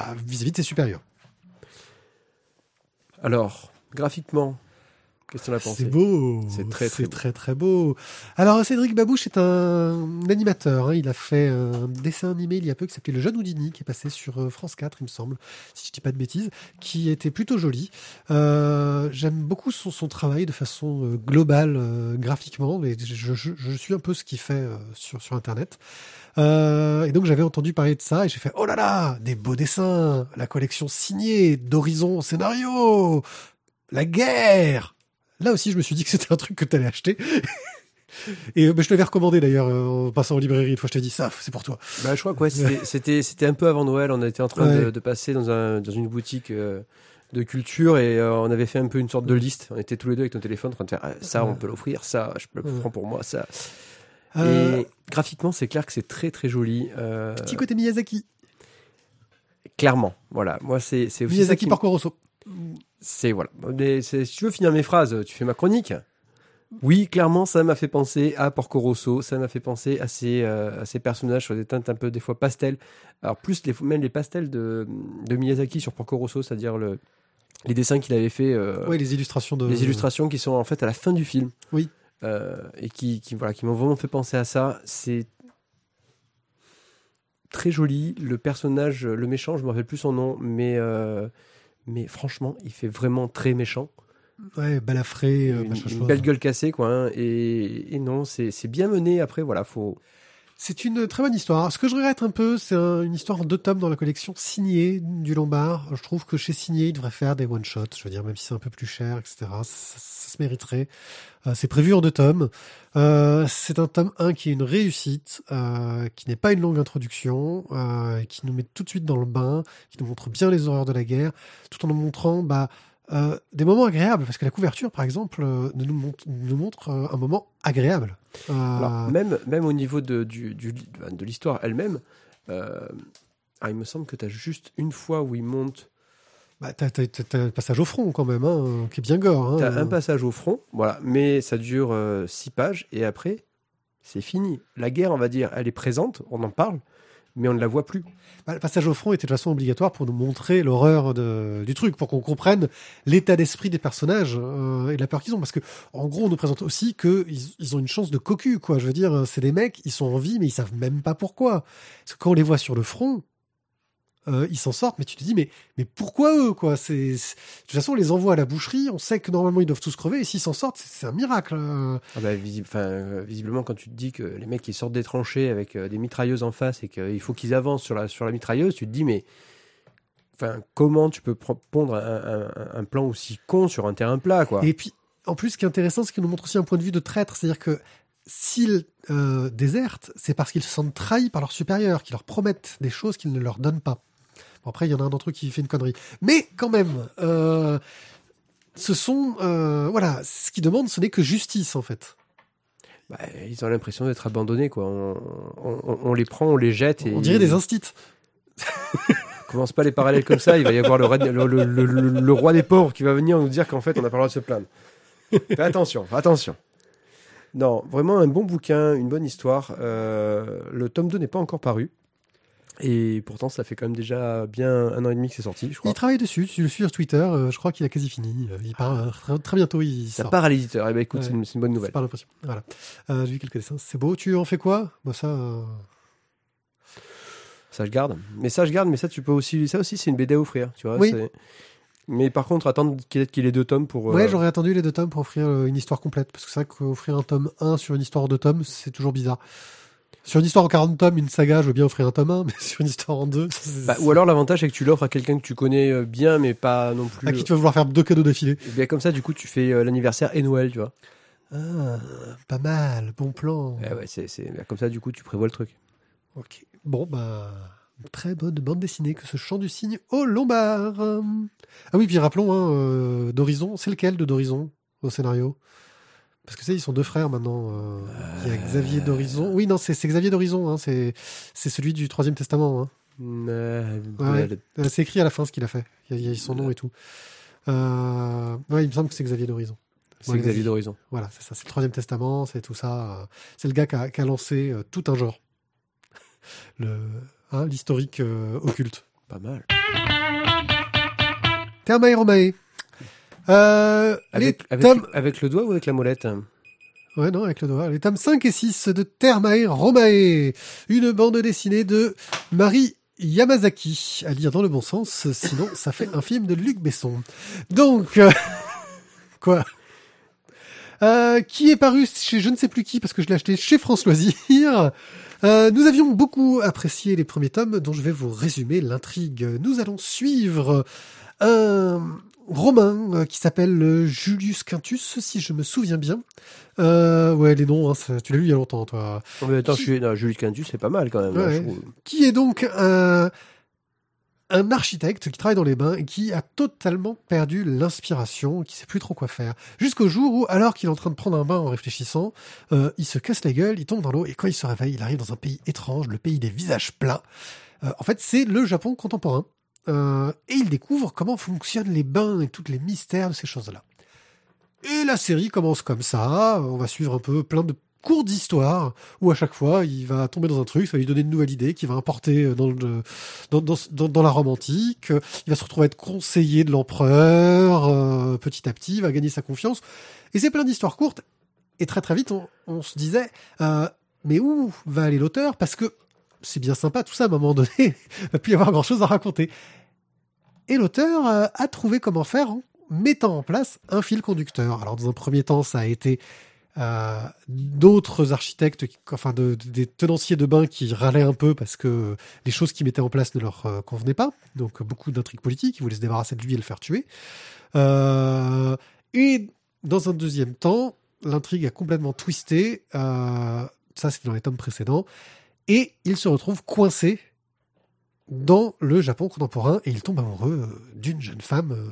bah, vis-à-vis de ses supérieurs. Alors, graphiquement, qu'est-ce en as pensé C'est beau. C'est très très, très très beau. Alors Cédric Babouche est un animateur. Hein. Il a fait un dessin animé il y a peu qui s'appelait Le Jeune Houdini, qui est passé sur euh, France 4, il me semble, si je dis pas de bêtises, qui était plutôt joli. Euh, j'aime beaucoup son, travail de façon euh, globale, graphiquement, mais je, je, suis un peu ce qu'il fait sur, sur Internet. Euh, et donc j'avais entendu parler de ça et j'ai fait oh là là, des beaux dessins, la collection signée d'Horizon Scénario, la guerre. Là aussi je me suis dit que c'était un truc que tu allais acheter. Et euh, bah, je l'avais recommandé d'ailleurs euh, en passant en librairie. Une fois, je t'ai dit ça, c'est pour toi. Bah, je crois que [LAUGHS] c'était c'était un peu avant Noël. On était en train de, de, passer dans, un, dans une boutique de culture et on avait fait un peu une sorte de liste. On était tous les deux avec nos téléphones en train de faire ah, ça, on peut l'offrir, ça, je le prends pour moi, ça. Euh, et graphiquement, c'est clair que c'est très très joli. Euh... Petit côté Miyazaki. Clairement, voilà. Moi, c'est Miyazaki par Rosso. C'est voilà. si tu veux finir mes phrases, tu fais ma chronique. Oui, clairement, ça m'a fait penser à Porco Rosso, ça m'a fait penser à ces, euh, à ces personnages sur des teintes un peu des fois pastels. Alors plus les, même les pastels de, de Miyazaki sur Porco Rosso, c'est-à-dire le, les dessins qu'il avait fait, euh, Oui, les illustrations de. les illustrations qui sont en fait à la fin du film. Oui. Euh, et qui, qui, voilà, qui m'ont vraiment fait penser à ça. C'est très joli. Le personnage, le méchant, je me rappelle plus son nom, mais, euh, mais franchement, il fait vraiment très méchant. Ouais, balafré, euh, une, une belle gueule cassée, quoi. hein. et, et non, c'est c'est bien mené. Après, voilà, faut. C'est une très bonne histoire. Ce que je regrette un peu, c'est un- une histoire en deux tomes dans la collection signée du Lombard. Je trouve que chez Signé, il devrait faire des one-shots. Je veux dire, même si c'est un peu plus cher, etc. Ça, ça- se mériterait. Euh, c'est prévu en deux tomes. Euh, c'est un tome 1 qui est une réussite, euh, qui n'est pas une longue introduction, qui nous met tout de suite dans le bain, qui nous montre bien les horreurs de la guerre, tout en nous montrant bah, euh, des moments agréables. Parce que la couverture, par exemple, euh, nous, montre, nous montre euh, un moment agréable. Alors, même, même au niveau de, du, du- de l'histoire elle-même, ah, il me semble que tu as juste une fois où il monte. Bah, t'as, t'as- t'as- t'as un passage au front quand même, hein, qui est bien gore. Hein. Tu as un passage au front, voilà, mais ça dure six pages et après, c'est fini. La guerre, on va dire, elle est présente, on en parle, mais on ne la voit plus. Bah, le passage au front était de façon obligatoire pour nous montrer l'horreur du truc, pour qu'on comprenne l'état d'esprit des personnages euh, et la peur qu'ils ont. Parce que, en gros, on nous présente aussi qu'ils ils ont une chance de cocu, quoi. Je veux dire, c'est des mecs, ils sont en vie, mais ils savent même pas pourquoi. Parce que quand on les voit sur le front, euh, ils s'en sortent, mais tu te dis, mais, mais pourquoi eux, quoi? C'est, c'est- De toute façon, on les envoie à la boucherie, on sait que normalement ils doivent tous crever, et s'ils s'en sortent, c'est, c'est un miracle. euh. Ah bah, visi- enfin, euh, visiblement, quand tu te dis que les mecs ils sortent des tranchées avec euh, des mitrailleuses en face et qu'il faut qu'ils avancent sur la, sur la mitrailleuse, tu te dis, mais enfin, comment tu peux pondre un, un- un plan aussi con sur un terrain plat, quoi? Et puis, en plus, ce qui est intéressant, c'est qu'il nous montre aussi un point de vue de traître. C'est-à-dire que s'ils euh, désertent, c'est parce qu'ils se sentent trahis par leurs supérieurs, qui leur promettent des choses qu'ils ne leur donnent pas. Bon, après, il y en a un d'entre eux qui fait une connerie. Mais quand même, euh, ce sont... euh, voilà, ce qu'ils demandent, ce n'est que justice, en fait. Bah, ils ont l'impression d'être abandonnés, quoi. On, on- on les prend, on les jette. Et On dirait des instits. [LAUGHS] commence pas les parallèles comme ça, il va y avoir le, roi- le- le- le- le- le roi des pauvres qui va venir nous dire qu'en fait, on n'a pas le droit de se plaindre. Fais attention, attention. Non, vraiment un bon bouquin, une bonne histoire. Euh, le tome 2 n'est pas encore paru. Et pourtant, ça fait quand même déjà bien un an et demi que c'est sorti, je crois. Il travaille dessus, tu le suis sur Twitter, euh, je crois qu'il a quasi fini. Euh, Il part euh, très, très bientôt, il Ça sort. part à l'éditeur. Eh ben, écoute, Ouais. c'est une, c'est une bonne nouvelle. Voilà. Euh, J'ai vu quelques dessins. C'est beau. Tu en fais quoi? Bah ça. euh, Ça, je garde. Mais ça, je garde, mais ça, tu peux aussi. Ça aussi, c'est une BD à offrir, tu vois. Oui. c'est- Mais par contre, attendre qu'il y ait- deux tomes pour. Ouais, j'aurais attendu les deux tomes pour offrir une histoire complète. Parce que c'est vrai qu'offrir un tome 1 sur une histoire deux tomes, c'est toujours bizarre. Sur une histoire en 40 tomes, une saga, je veux bien offrir un tome 1, [LAUGHS] mais sur une histoire en deux, c'est- Bah, ou alors l'avantage c'est que tu l'offres à quelqu'un que tu connais euh, bien mais pas non plus. à qui tu vas vouloir faire deux cadeaux d'affilée. Et bien comme ça du coup tu fais euh, l'anniversaire et Noël tu vois. Ah, pas mal, bon plan. Ouais, ouais, c'est, c'est... bah, Comme ça du coup tu prévois le truc. Ok. Bon, bah, très bonne bande dessinée que ce chant du cygne au Lombard. Euh, Ah oui, puis rappelons, hein, euh, d'Horizon, c'est lequel de d'Horizon au scénario? Parce que c'est, ils sont deux frères maintenant. euh, Il y a Xavier d'Horizon. Oui, non, c'est c'est Xavier d'Horizon. Hein, c'est c'est celui du Troisième Testament. Hein. Euh, Ouais. le- Euh, C'est écrit à la fin ce qu'il a fait. Il y a, son nom et tout. Euh, ouais, il me semble que c'est Xavier d'Horizon. C'est Ouais, Xavier d'Horizon. Voilà, c'est ça. C'est le Troisième Testament, c'est tout ça. euh, C'est le gars qui a, qui a lancé euh, tout un genre. Le hein, l'historique euh, occulte. Pas mal. Thermae Romae. Euh, Avec, les avec, tomes... avec le doigt ou avec la molette? Ouais, non, avec le doigt. Les tomes 5 et 6 de Thermae Romae. Une bande dessinée de Marie Yamazaki. À lire dans le bon sens, sinon [LAUGHS] ça fait un film de Luc Besson. Donc... euh, [LAUGHS] Quoi? Euh, qui est paru chez je ne sais plus qui parce que je l'ai acheté chez France Loisirs. Euh, nous avions beaucoup apprécié les premiers tomes dont je vais vous résumer l'intrigue. Nous allons suivre un romain euh, qui s'appelle euh, Julius Quintus, si je me souviens bien. Euh, ouais, les noms, hein, tu l'as lu il y a longtemps, toi. Mais attends, Qui- je suis... non, Julie Quintus, c'est pas mal quand même. hein, je. Qui est donc un, un architecte qui travaille dans les bains et qui a totalement perdu l'inspiration, qui sait plus trop quoi faire. Jusqu'au jour où, alors qu'il est en train de prendre un bain en réfléchissant, euh, il se casse la gueule, il tombe dans l'eau et quand il se réveille, il arrive dans un pays étrange, le pays des visages plats. En fait, c'est le Japon contemporain. Euh, et il découvre comment fonctionnent les bains et tous les mystères de ces choses-là. Et la série commence comme ça. On va suivre un peu plein de courtes histoires où à chaque fois il va tomber dans un truc, ça va lui donner une nouvelle idée qu'il va importer dans, le, dans, la romantique. Il va se retrouver à être conseiller de l'empereur euh, petit à petit, il va gagner sa confiance. Et c'est plein d'histoires courtes. Et très très vite, on, se disait, euh, mais où va aller l'auteur? Parce que c'est bien sympa tout ça, à un moment donné, [LAUGHS] il va plus y avoir grand chose à raconter. Et l'auteur euh, a trouvé comment faire en mettant en place un fil conducteur. Alors dans un premier temps, ça a été euh, d'autres architectes, enfin de- de- des tenanciers de bain qui râlaient un peu parce que les choses qu'ils mettaient en place ne leur euh, convenaient pas. Donc beaucoup d'intrigues politiques, ils voulaient se débarrasser de lui et le faire tuer. Et dans un deuxième temps, l'intrigue a complètement twisté. Ça, c'était dans les tomes précédents. Et il se retrouve coincé dans le Japon contemporain et il tombe amoureux euh, d'une jeune femme euh,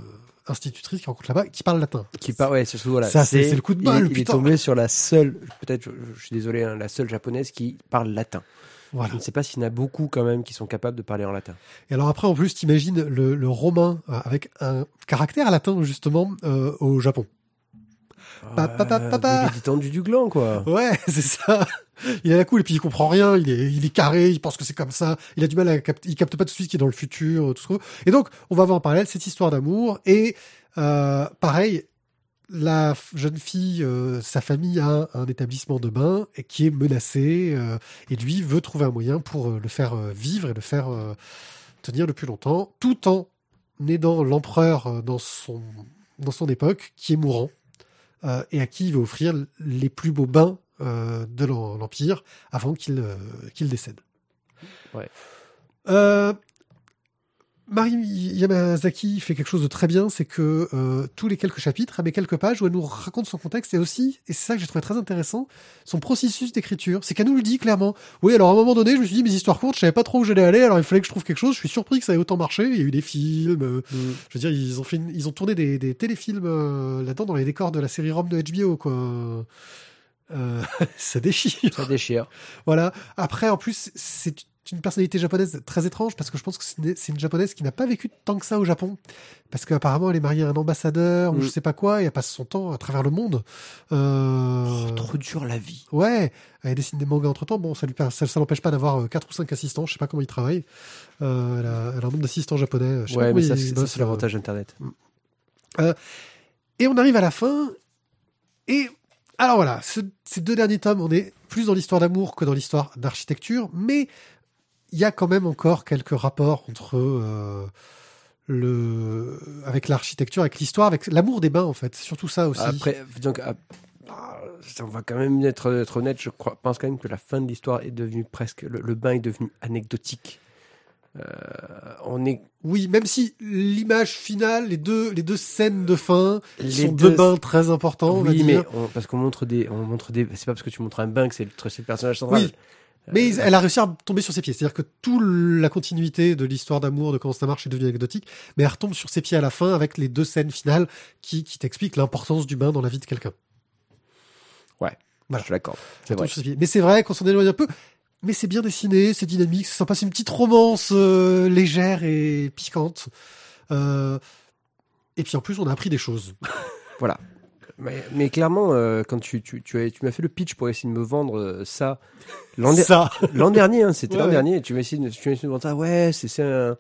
institutrice qui rencontre là-bas qui parle latin. Qui part, ouais, c'est surtout, voilà. Ça, c'est- le coup de il- bol, Il, est putain. tombé sur la seule, peut-être, je, je suis désolé, hein, la seule japonaise qui parle latin. Voilà. Je ne sais pas s'il y en a beaucoup quand même qui sont capables de parler en latin. Et alors après, en plus, t'imagines le, le romain euh, avec un caractère latin justement euh, au Japon. Pa. Il est détendu du gland, quoi. Ouais, [LAUGHS] c'est ça. Il a la cool et puis il comprend rien. Il est, il est carré. Il pense que c'est comme ça. Il a du mal à capter. Il capte pas tout de suite ce qui est dans le futur, tout ça. Et donc, on va voir en parallèle cette histoire d'amour et euh, pareil. La jeune fille, euh, sa famille a un établissement de bain et qui est menacé euh, et lui veut trouver un moyen pour euh, le faire euh, vivre et le faire euh, tenir le plus longtemps, tout en aidant l'empereur euh, dans son dans son époque qui est mourant euh, et à qui il va offrir les plus beaux bains euh, de l'em- l'Empire avant qu'il euh, qu'il décède. Ouais. Euh, Mari Yamazaki fait quelque chose de très bien, c'est que euh, tous les quelques chapitres, elle met quelques pages où elle nous raconte son contexte et aussi, et c'est ça que j'ai trouvé très intéressant, son processus d'écriture. C'est qu'elle nous le dit clairement. Oui, alors à un moment donné, je me suis dit, mes histoires courtes, je savais pas trop où j'allais aller, alors il fallait que je trouve quelque chose. Je suis surpris que ça ait autant marché. Il y a eu des films, euh, je veux dire, ils ont fait, une- ils ont tourné des, des téléfilms euh, là-dedans dans les décors de la série Rome de HBO, quoi. Euh, [LAUGHS] ça déchire. Ça déchire. Voilà. Après, en plus, c'est une personnalité japonaise très étrange parce que je pense que c'est une- japonaise qui n'a pas vécu tant que ça au Japon. Parce qu'apparemment, elle est mariée à un ambassadeur ou Mm. je sais pas quoi et elle passe son temps à travers le monde. Euh, Oh, trop dur la vie. Ouais, elle dessine des mangas entre temps. Bon, ça lui ça, ça l'empêche pas d'avoir euh, quatre ou cinq assistants. Je sais pas comment ils travaillent. Euh, elle, a, elle a un nombre d'assistants japonais. Je sais pas Ouais, comment mais ça, c'est c'est euh. l'avantage d'Internet. Et on arrive à la fin. Et alors voilà, ce- ces deux derniers tomes, on est plus dans l'histoire d'amour que dans l'histoire d'architecture, mais il y a quand même encore quelques rapports entre euh, le avec l'architecture, avec l'histoire, avec l'amour des bains en fait. Surtout ça aussi. Après, donc, ah, ah, on va quand même être, être honnête, je crois, pense quand même que la fin de l'histoire est devenue presque. Le, le bain est devenu anecdotique. Euh, on est. Oui, même si l'image finale, les deux les deux scènes de fin, Les sont deux- deux bains très importants, on va oui, mais dire. on- parce qu'on montre des. On montre des c'est pas parce que tu montres un bain que c'est le, c'est le personnage central. Oui. Mais Euh, elle a réussi à tomber sur ses pieds. C'est-à-dire que toute la continuité de l'histoire d'amour, de comment ça marche, est devenue anecdotique. Mais elle retombe sur ses pieds à la fin avec les deux scènes finales qui, qui t'expliquent l'importance du bain dans la vie de quelqu'un. Je vrai. sur ses pieds. Mais c'est vrai qu'on s'en éloigne un peu. Mais c'est bien dessiné, c'est dynamique, c'est sympa. C'est une petite romance euh, légère et piquante. Euh, et puis en plus, on a appris des choses. Voilà. Mais, mais clairement, euh, quand tu, tu, tu, as- tu m'as fait le pitch pour essayer de me vendre euh, ça l'an der- Ça. l'an dernier, hein, c'était Ouais, l'an ouais. dernier, tu m'as essayé de, tu m'as essayé de vendre ça. Ouais, c'est c'est un,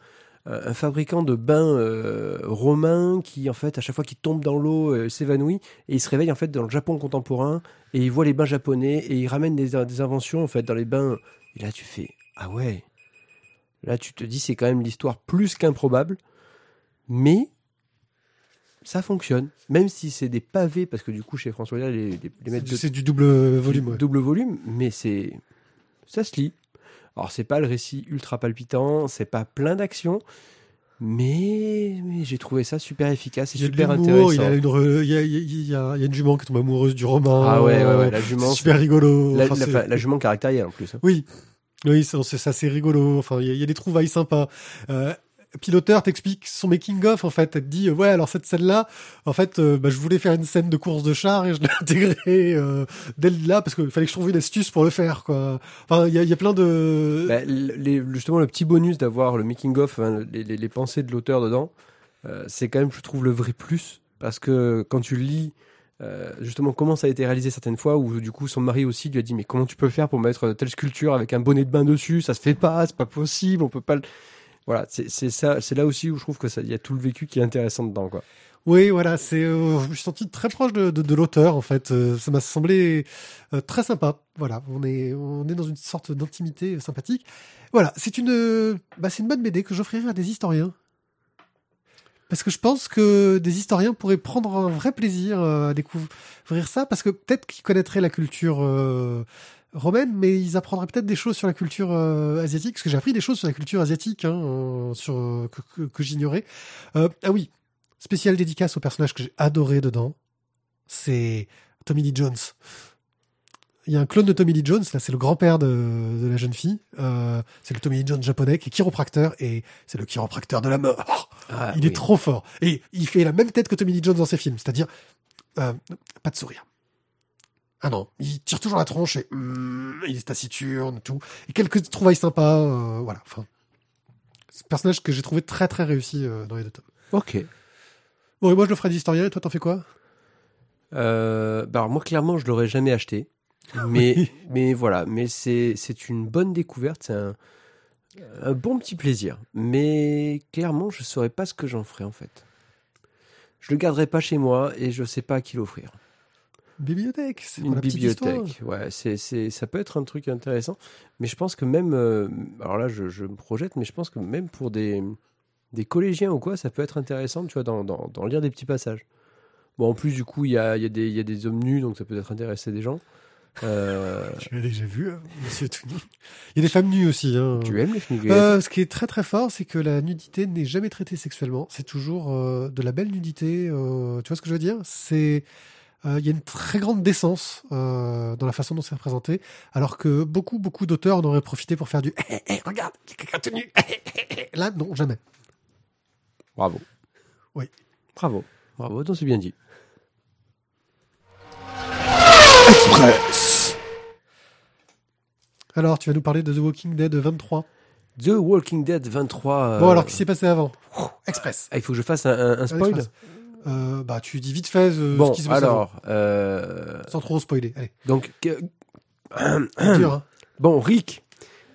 un fabricant de bains euh, romain qui, en fait, à chaque fois qu'il tombe dans l'eau, euh, s'évanouit et il se réveille en fait dans le Japon contemporain et il voit les bains japonais et il ramène des, des inventions en fait dans les bains. Et là, tu fais ah ouais. Là, tu te dis c'est quand même l'histoire plus qu'improbable, mais ça fonctionne. Même si c'est des pavés, parce que du coup, chez François Hollande, les, les, les C'est du double volume. ouais. double volume, mais c'est ça se lit. Alors c'est pas le récit ultra palpitant, c'est pas plein d'action, mais, mais j'ai trouvé ça super efficace et super intéressant. il y a une re- il y a, il y a- il y a- il y a une jument qui tombe amoureuse du romain. Ah ouais, ouais, ouais, la jument, super rigolo. La, Enfin, la- c'est- la jument caractérielle en plus. hein. Oui, oui, c'est assez rigolo. Enfin, il y, y a des trouvailles sympas. Euh, puis l'auteur t'explique son making of en fait. Elle te dit euh, ouais alors cette scène là, en fait, euh, bah, je voulais faire une scène de course de char et je l'ai [LAUGHS] intégrée euh, dès là parce qu'il fallait que je trouve une astuce pour le faire quoi. Enfin, il y a, y a plein de. Bah, les- justement, le petit bonus d'avoir le making of, hein, les, les- les pensées de l'auteur dedans, euh, c'est quand même, je trouve, le vrai plus. Parce que quand tu lis euh, justement comment ça a été réalisé certaines fois où du coup son mari aussi lui a dit mais comment tu peux faire pour mettre telle sculpture avec un bonnet de bain dessus? Ça se fait pas c'est pas possible on peut pas le... voilà c'est ça c'est là aussi où je trouve que ça il y a tout le vécu qui est intéressant dedans quoi Oui, voilà, c'est, euh, je me suis senti très proche de, l'auteur en fait. Euh, ça m'a semblé euh, très sympa. Voilà, on est, on est dans une sorte d'intimité sympathique. Voilà, c'est une, bah, c'est une bonne BD que j'offrirai à des historiens. Parce que je pense que des historiens pourraient prendre un vrai plaisir à découvrir ça, parce que peut-être qu'ils connaîtraient la culture romaine, mais ils apprendraient peut-être des choses sur la culture euh, asiatique, parce que j'ai appris des choses sur la culture asiatique, hein, euh, sur euh, que, que, j'ignorais. Euh, ah oui, spécial dédicace au personnage que j'ai adoré dedans, c'est Tommy Lee Jones. Il y a un clone de Tommy Lee Jones, là c'est le grand-père de, de la jeune fille, euh, c'est le Tommy Lee Jones japonais qui est chiropracteur et c'est le chiropracteur de la mort. Ah, il est trop fort et il fait la même tête que Tommy Lee Jones dans ses films, c'est-à-dire euh, pas de sourire. Ah non, il tire toujours la tronche et hum, il est taciturne et tout. Et quelques trouvailles sympas, euh, voilà. Enfin, c'est un personnage que j'ai trouvé très très réussi euh, dans les deux tomes. ok Bon, et moi je le ferai d'historien et toi t'en fais quoi? Euh, bah alors moi clairement je l'aurais jamais acheté, [LAUGHS] mais Oui. mais voilà, mais c'est c'est une bonne découverte, c'est un un bon petit plaisir, mais clairement je saurais pas ce que j'en ferais en fait. Je le garderai pas chez moi et je sais pas à qui l'offrir. Bibliothèque, c'est Une bibliothèque, ouais, c'est c'est ça peut être un truc intéressant, mais je pense que même euh, alors là je, je me projette, mais je pense que même pour des des collégiens ou quoi, ça peut être intéressant, tu vois, d'en d'en- d'en lire des petits passages. Bon, en plus, du coup, il y a, y, a y a des hommes nus, donc ça peut être intéresser des gens. Euh, [LAUGHS] Tu l'as déjà vu, hein, monsieur tout nu. Il y a des femmes nues aussi. Hein. tu aimes les films Euh, ce qui est très très fort, c'est que la nudité n'est jamais traitée sexuellement. C'est toujours euh, de la belle nudité. euh, tu vois ce que je veux dire? C'est il y a une très grande décence euh, dans la façon dont c'est représenté, alors que beaucoup beaucoup d'auteurs en auraient profité pour faire du Eh, eh, eh, regarde, il y a quelqu'un tout nu. Eh, eh. Là, non, jamais. Bravo. Oui. Bravo. Bravo, donc c'est bien dit. Express. Alors, tu vas nous parler de The Walking Dead 23. The Walking Dead 23. Bon, euh, alors, qu'est-ce qui s'est passé avant? Express. ah, il faut que je fasse un, un- un spoil? Express. Euh, bah, tu dis vite fait euh, Bon, ce qui alors, euh, sans trop spoiler. Allez, donc, dur, hein. [COUGHS] bon, Rick.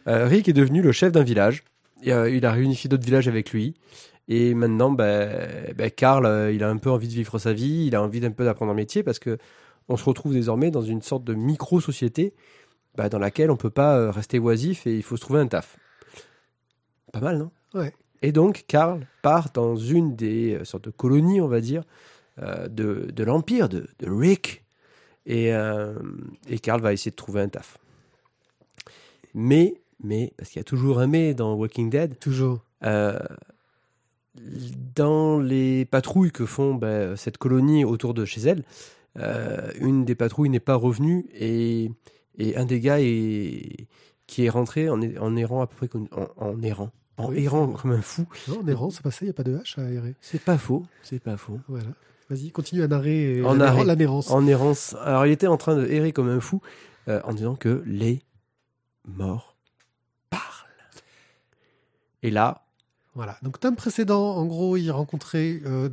Rick est devenu le chef d'un village. Il a réunifié d'autres villages avec lui. Et maintenant, Carl, euh, il a un peu envie de vivre sa vie. Il a envie d'un peu d'apprendre un métier parce que on se retrouve désormais dans une sorte de micro-société ben, dans laquelle on peut pas rester oisif et il faut se trouver un taf. Pas mal, non? Ouais. Et donc, Karl part dans une des euh, sortes de colonies, on va dire, euh, de, de l'Empire, de, de Rick. Et, euh, et Karl va essayer de trouver un taf. Mais, mais, parce qu'il y a toujours un mais dans Walking Dead, Toujours. euh, dans les patrouilles que font ben, cette colonie autour de chez elle, une des patrouilles n'est pas revenue et, et un des gars est, qui est rentré en, er- en errant à peu près en errant, en Oui. errant comme un fou. Non, on errant, c'est passé, il n'y a pas de H à errer. C'est pas faux, c'est pas faux. Voilà. Vas-y, continue à narrer euh, En l'anéran- arrêt. l'anérance. En errance. Alors il était en train de errer comme un fou euh, en disant que les morts parlent. Et là, Voilà. Donc, tome précédent, en gros, il rencontrait. euh,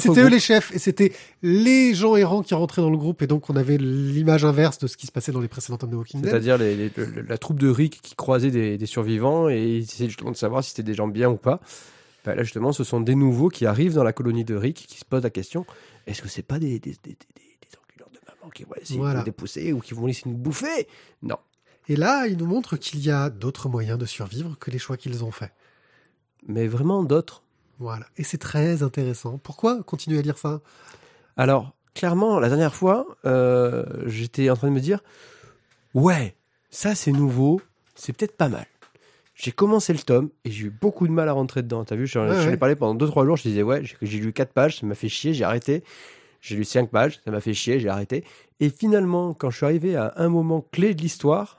c'était eux les chefs et c'était les gens errants qui rentraient dans le groupe et donc on avait l'image inverse de ce qui se passait dans les précédents tomes de Walking Dead. C'est-à-dire les- les- la troupe de Rick qui croisait des, des survivants et ils essayaient justement de savoir si c'était des gens bien ou pas. Ben là justement, ce sont des nouveaux qui arrivent dans la colonie de Rick qui se posent la question est-ce que c'est pas des, des, des, des, des- des enculeurs de maman qui vont essayer Voilà. de nous dépousser ou qui vont laisser nous bouffer? Non. Et là, il nous montre qu'il y a d'autres moyens de survivre que les choix qu'ils ont faits. Mais vraiment d'autres. Voilà. Et c'est très intéressant. Pourquoi continuer à lire ça? Alors, clairement, la dernière fois, euh, j'étais en train de me dire ouais, ça c'est nouveau, c'est peut-être pas mal. J'ai commencé le tome et j'ai eu beaucoup de mal à rentrer dedans. T'as vu, j'en Ouais, ai parlé pendant 2-3 jours. Je disais, ouais, j'ai j'ai lu 4 pages, ça m'a fait chier, j'ai arrêté. J'ai lu 5 pages, ça m'a fait chier, j'ai arrêté. Et finalement, quand je suis arrivé à un moment clé de l'histoire,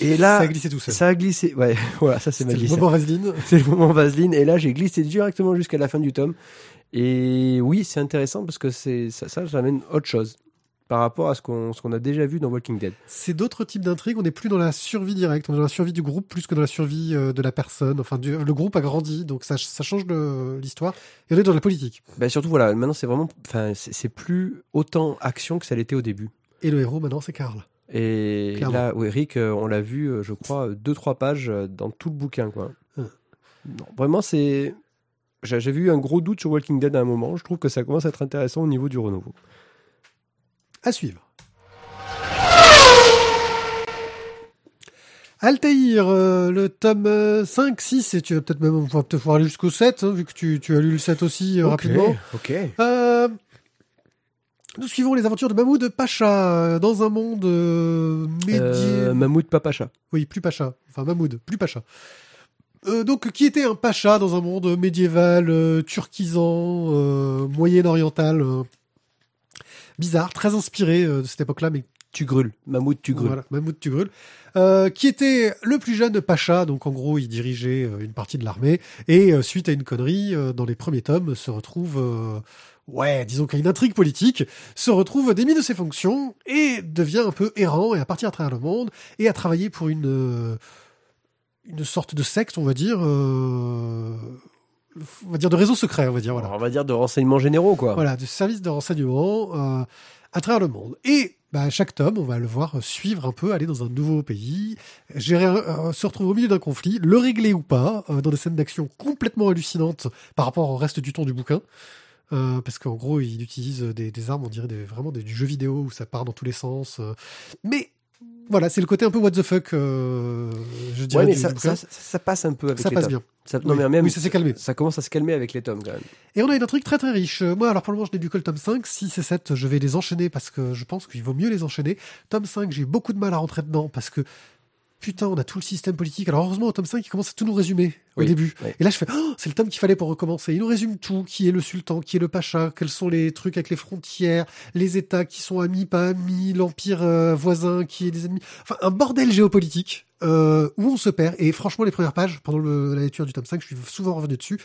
et là, ça a glissé tout seul. ça a glissé. Ouais, [LAUGHS] voilà, ça c'est ma C'était le moment Vaseline. [LAUGHS] C'est le moment Vaseline. Et là, j'ai glissé directement jusqu'à la fin du tome. Et oui, c'est intéressant parce que c'est ça, ça j'amène autre chose. par rapport à ce qu'on qu'on a déjà vu dans Walking Dead. C'est d'autres types d'intrigues. On n'est plus dans la survie directe, on est dans la survie du groupe plus que dans la survie euh, de la personne. Enfin, du- le groupe a grandi, donc ça, ça change l'histoire. Et on est dans la politique. Bah, surtout voilà, maintenant c'est vraiment, enfin c'est c'est plus autant action que ça l'était au début. Et le héros maintenant, c'est Karl. Et Clairement. là, où Eric, euh, on l'a vu, euh, je crois, deux trois pages euh, dans tout le bouquin, quoi. Hum. Non, vraiment, c'est. J'ai- J'avais eu un gros doute sur Walking Dead à un moment. Je trouve que ça commence à être intéressant au niveau du renouveau. À suivre. Altaïr, euh, le tome euh, 5, 6, et tu vas peut-être même peut-être pouvoir aller jusqu'au 7, hein, vu que tu, tu as lu le 7 aussi euh, rapidement. Ok. Euh, nous suivons les aventures de Mahmoud Pacha euh, dans un monde euh, médiéval. Euh, Mammouth Papacha. Oui, plus Pacha. Enfin, Mahmoud, plus Pacha. Euh, donc, qui était un Pacha dans un monde médiéval, euh, turquisant, euh, moyen-oriental, euh, bizarre, très inspiré euh, de cette époque-là, mais Tu grûles. Mammouth, tu grûles. voilà, Mahmoud Tugrul, euh, qui était le plus jeune Pacha, donc en gros il dirigeait une partie de l'armée, et euh, suite à une connerie, euh, dans les premiers tomes, se retrouve, euh, ouais, disons qu'il y a une intrigue politique, se retrouve démis de ses fonctions, et devient un peu errant, et à partir à travers le monde, et à travailler pour une, euh, une sorte de secte, on va dire, euh, on va dire de réseau secret, on va dire, voilà. On va dire de renseignements généraux, quoi. Voilà, de services de renseignement euh, à travers le monde. Et bah, chaque tome, on va le voir suivre un peu, aller dans un nouveau pays, gérer, euh, se retrouver au milieu d'un conflit, le régler ou pas, euh, dans des scènes d'action complètement hallucinantes par rapport au reste du ton du bouquin. Euh, parce qu'en gros, il utilise des, des armes, on dirait des, vraiment des, du jeu vidéo où ça part dans tous les sens. euh. Mais voilà, c'est le côté un peu what the fuck, euh, je dirais. Ouais, mais du ça, ça, ça- ça passe un peu avec Ça les passe tomes. bien. Ça- non, Oui. mais même, Oui, ça s'est calmé. Ça commence à se calmer avec les tomes, quand même. Et on a une intrigue très très riche. Moi, alors pour le moment, je n'ai lu que le tome 5. 6 et 7, je vais les enchaîner parce que je pense qu'il vaut mieux les enchaîner. Tome 5, j'ai eu beaucoup de mal à rentrer dedans parce que, putain, on a tout le système politique. Alors heureusement, au tome 5, il commence à tout nous résumer au Oui, début. oui. Et là, je fais, Oh, c'est le tome qu'il fallait pour recommencer. Il nous résume tout. Qui est le sultan, qui est le pacha, quels sont les trucs avec les frontières, les États qui sont amis, pas amis, l'empire euh, voisin qui est des ennemis. Enfin, un bordel géopolitique euh, où on se perd. Et franchement, les premières pages, pendant le- la lecture du tome 5, je suis souvent revenu dessus.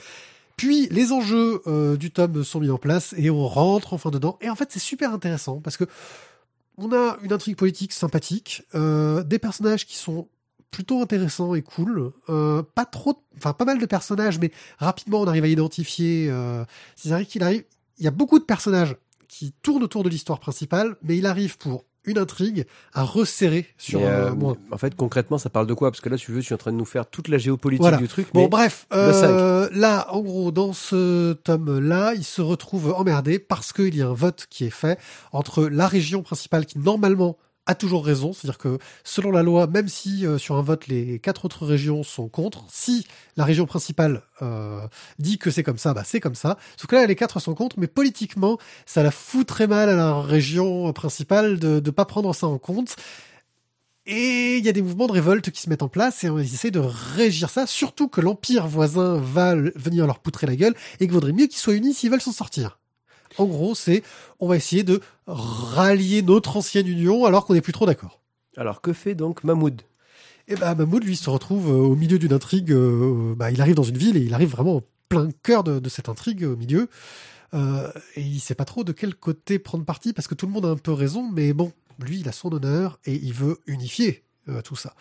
Puis les enjeux euh, du tome sont mis en place et on rentre enfin dedans. Et en fait, c'est super intéressant parce que on a une intrigue politique sympathique, euh, des personnages qui sont plutôt intéressants et cool. Euh, pas trop, enfin pas mal de personnages, mais rapidement on arrive à identifier. Euh, C'est-à-dire qu'il arrive, il y a beaucoup de personnages qui tournent autour de l'histoire principale, mais il arrive pour une intrigue à resserrer sur euh, moins. en fait, concrètement, ça parle de quoi? Parce que là, tu veux, je suis en train de nous faire toute la géopolitique Voilà. du truc. Bon, mais bref, euh, là, en gros, dans ce tome-là, il se retrouve emmerdé parce qu'il y a un vote qui est fait entre la région principale qui, normalement, a toujours raison, c'est-à-dire que selon la loi, même si euh, sur un vote les quatre autres régions sont contre, si la région principale euh, dit que c'est comme ça, bah c'est comme ça. Sauf que là, les quatre sont contre, mais politiquement, ça la fout très mal à la région principale de ne pas prendre ça en compte. Et il y a des mouvements de révolte qui se mettent en place et on essaie de régir ça, surtout que l'empire voisin va venir leur poutrer la gueule et qu'il vaudrait mieux qu'ils soient unis s'ils veulent s'en sortir. En gros, c'est on va essayer de rallier notre ancienne union alors qu'on n'est plus trop d'accord. Alors, que fait donc Mahmoud? Et bah Mahmoud, lui, se retrouve euh, au milieu d'une intrigue. euh, bah, il arrive dans une ville et il arrive vraiment au plein cœur de, de cette intrigue au milieu. Euh, et il sait pas trop de quel côté prendre parti parce que tout le monde a un peu raison, mais bon, lui, il a son honneur et il veut unifier euh, tout ça.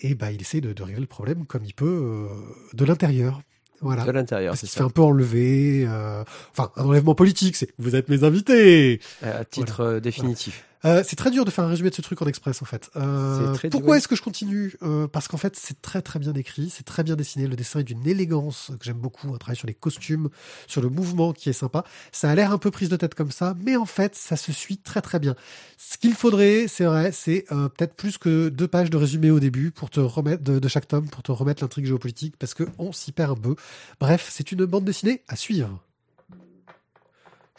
Et bah, il essaie de, de régler le problème comme il peut euh, de l'intérieur. Voilà. de l'intérieur, c'est ça. fait un peu enlever. euh, Enfin, un enlèvement politique, c'est vous êtes mes invités. À à titre euh, définitif. Euh, c'est très dur de faire un résumé de ce truc en express en fait. Euh, pourquoi est-ce que je continue? Euh, Parce qu'en fait c'est très très bien écrit, c'est très bien dessiné, le dessin est d'une élégance que j'aime beaucoup, un travail sur les costumes, sur le mouvement qui est sympa. Ça a l'air un peu prise de tête comme ça, mais en fait ça se suit très très bien. Ce qu'il faudrait, c'est vrai, c'est euh, peut-être plus que deux pages de résumé au début pour te remettre de, de chaque tome pour te remettre l'intrigue géopolitique parce que on s'y perd un peu. Bref, c'est une bande dessinée à suivre.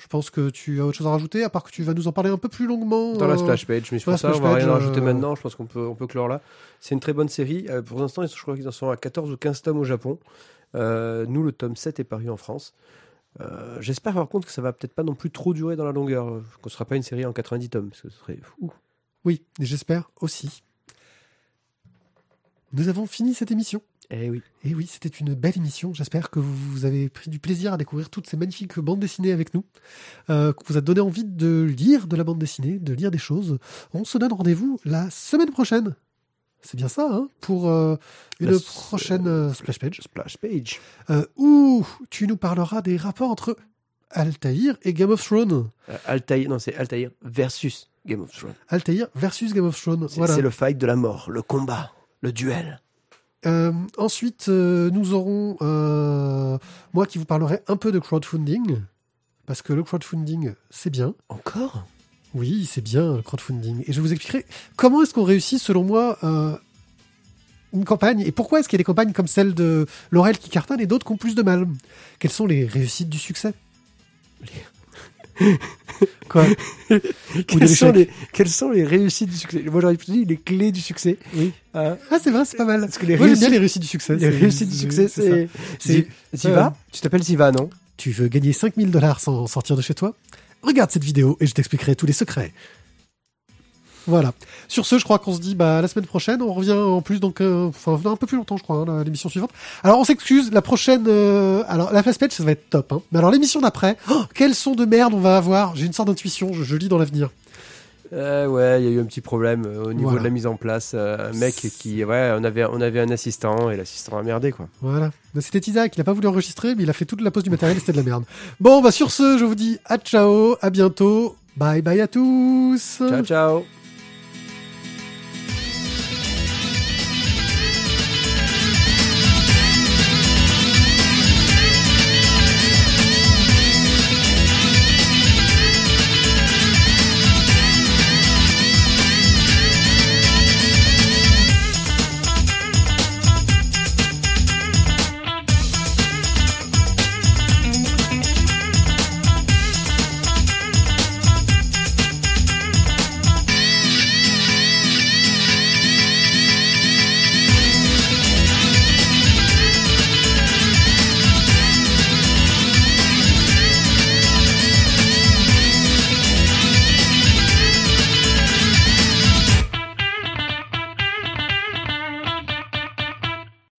Je pense que tu as autre chose à rajouter, à part que tu vas nous en parler un peu plus longuement. Dans la euh, splash page, mais la pense ça, on va rien rajouter euh, maintenant. Je pense qu'on peut, on peut clore là. C'est une très bonne série. Euh, pour l'instant, je crois qu'ils en sont à 14 ou 15 tomes au Japon. Nous, le tome 7 est paru en France. Euh, J'espère par contre que ça va peut-être pas non plus trop durer dans la longueur, euh, qu'on ne sera pas une série en 90 tomes, parce que ce serait fou. Oui, et j'espère aussi. Nous avons fini cette émission. Eh oui. Et oui, c'était une belle émission. J'espère que vous avez pris du plaisir à découvrir toutes ces magnifiques bandes dessinées avec nous, euh, que vous a donné envie de lire de la bande dessinée, de lire des choses. On se donne rendez-vous la semaine prochaine. C'est bien ça, hein, pour euh, une prochaine euh, splash page, Splash page. où tu nous parleras des rapports entre Altaïr et Game of Thrones. Altaïr, non, c'est Altaïr versus Game of Thrones. Altaïr versus Game of Thrones. Voilà. c'est le fight de la mort, le combat, le duel. Euh, ensuite, euh, nous aurons euh, moi qui vous parlerai un peu de crowdfunding, parce que le crowdfunding, c'est bien. Encore? Oui, c'est bien le crowdfunding. Et je vous expliquerai comment est-ce qu'on réussit, selon moi, une campagne et pourquoi est-ce qu'il y a des campagnes comme celle de Laurel qui cartonne et d'autres qui ont plus de mal? Quelles sont les réussites du succès? Quoi [LAUGHS] quelles sont, les, quelles sont les réussites du succès Moi, j'aurais plutôt dit les clés du succès. Oui. Hein Ah, c'est vrai, c'est pas mal. Parce que les Moi, j'aime bien réussites- les réussites du succès. les c'est- réussites du succès, c'est- Siva euh, Tu t'appelles Siva, non Tu veux gagner 5000 dollars sans sortir de chez toi Regarde cette vidéo et je t'expliquerai tous les secrets. Voilà. Sur ce, je crois qu'on se dit bah, la semaine prochaine. On revient en plus, donc, euh, enfin, un peu plus longtemps, je crois, hein, l'émission suivante. Alors, on s'excuse. La prochaine, euh, alors, la fast page, ça va être top. Hein. Mais alors, l'émission d'après, oh, quel son de merde on va avoir? J'ai une sorte d'intuition. Je, je lis dans l'avenir. Euh, ouais, il y a eu un petit problème euh, au niveau Voilà. de la mise en place. euh, un mec qui, ouais, on avait, on avait un assistant et l'assistant a merdé, quoi. Voilà. Mais C'était Isaac. Il a pas voulu enregistrer, mais il a fait toute la pose du matériel. C'était de la merde. Bon, bah, sur ce, je vous dis à ciao, à bientôt. Bye bye à tous. Ciao, ciao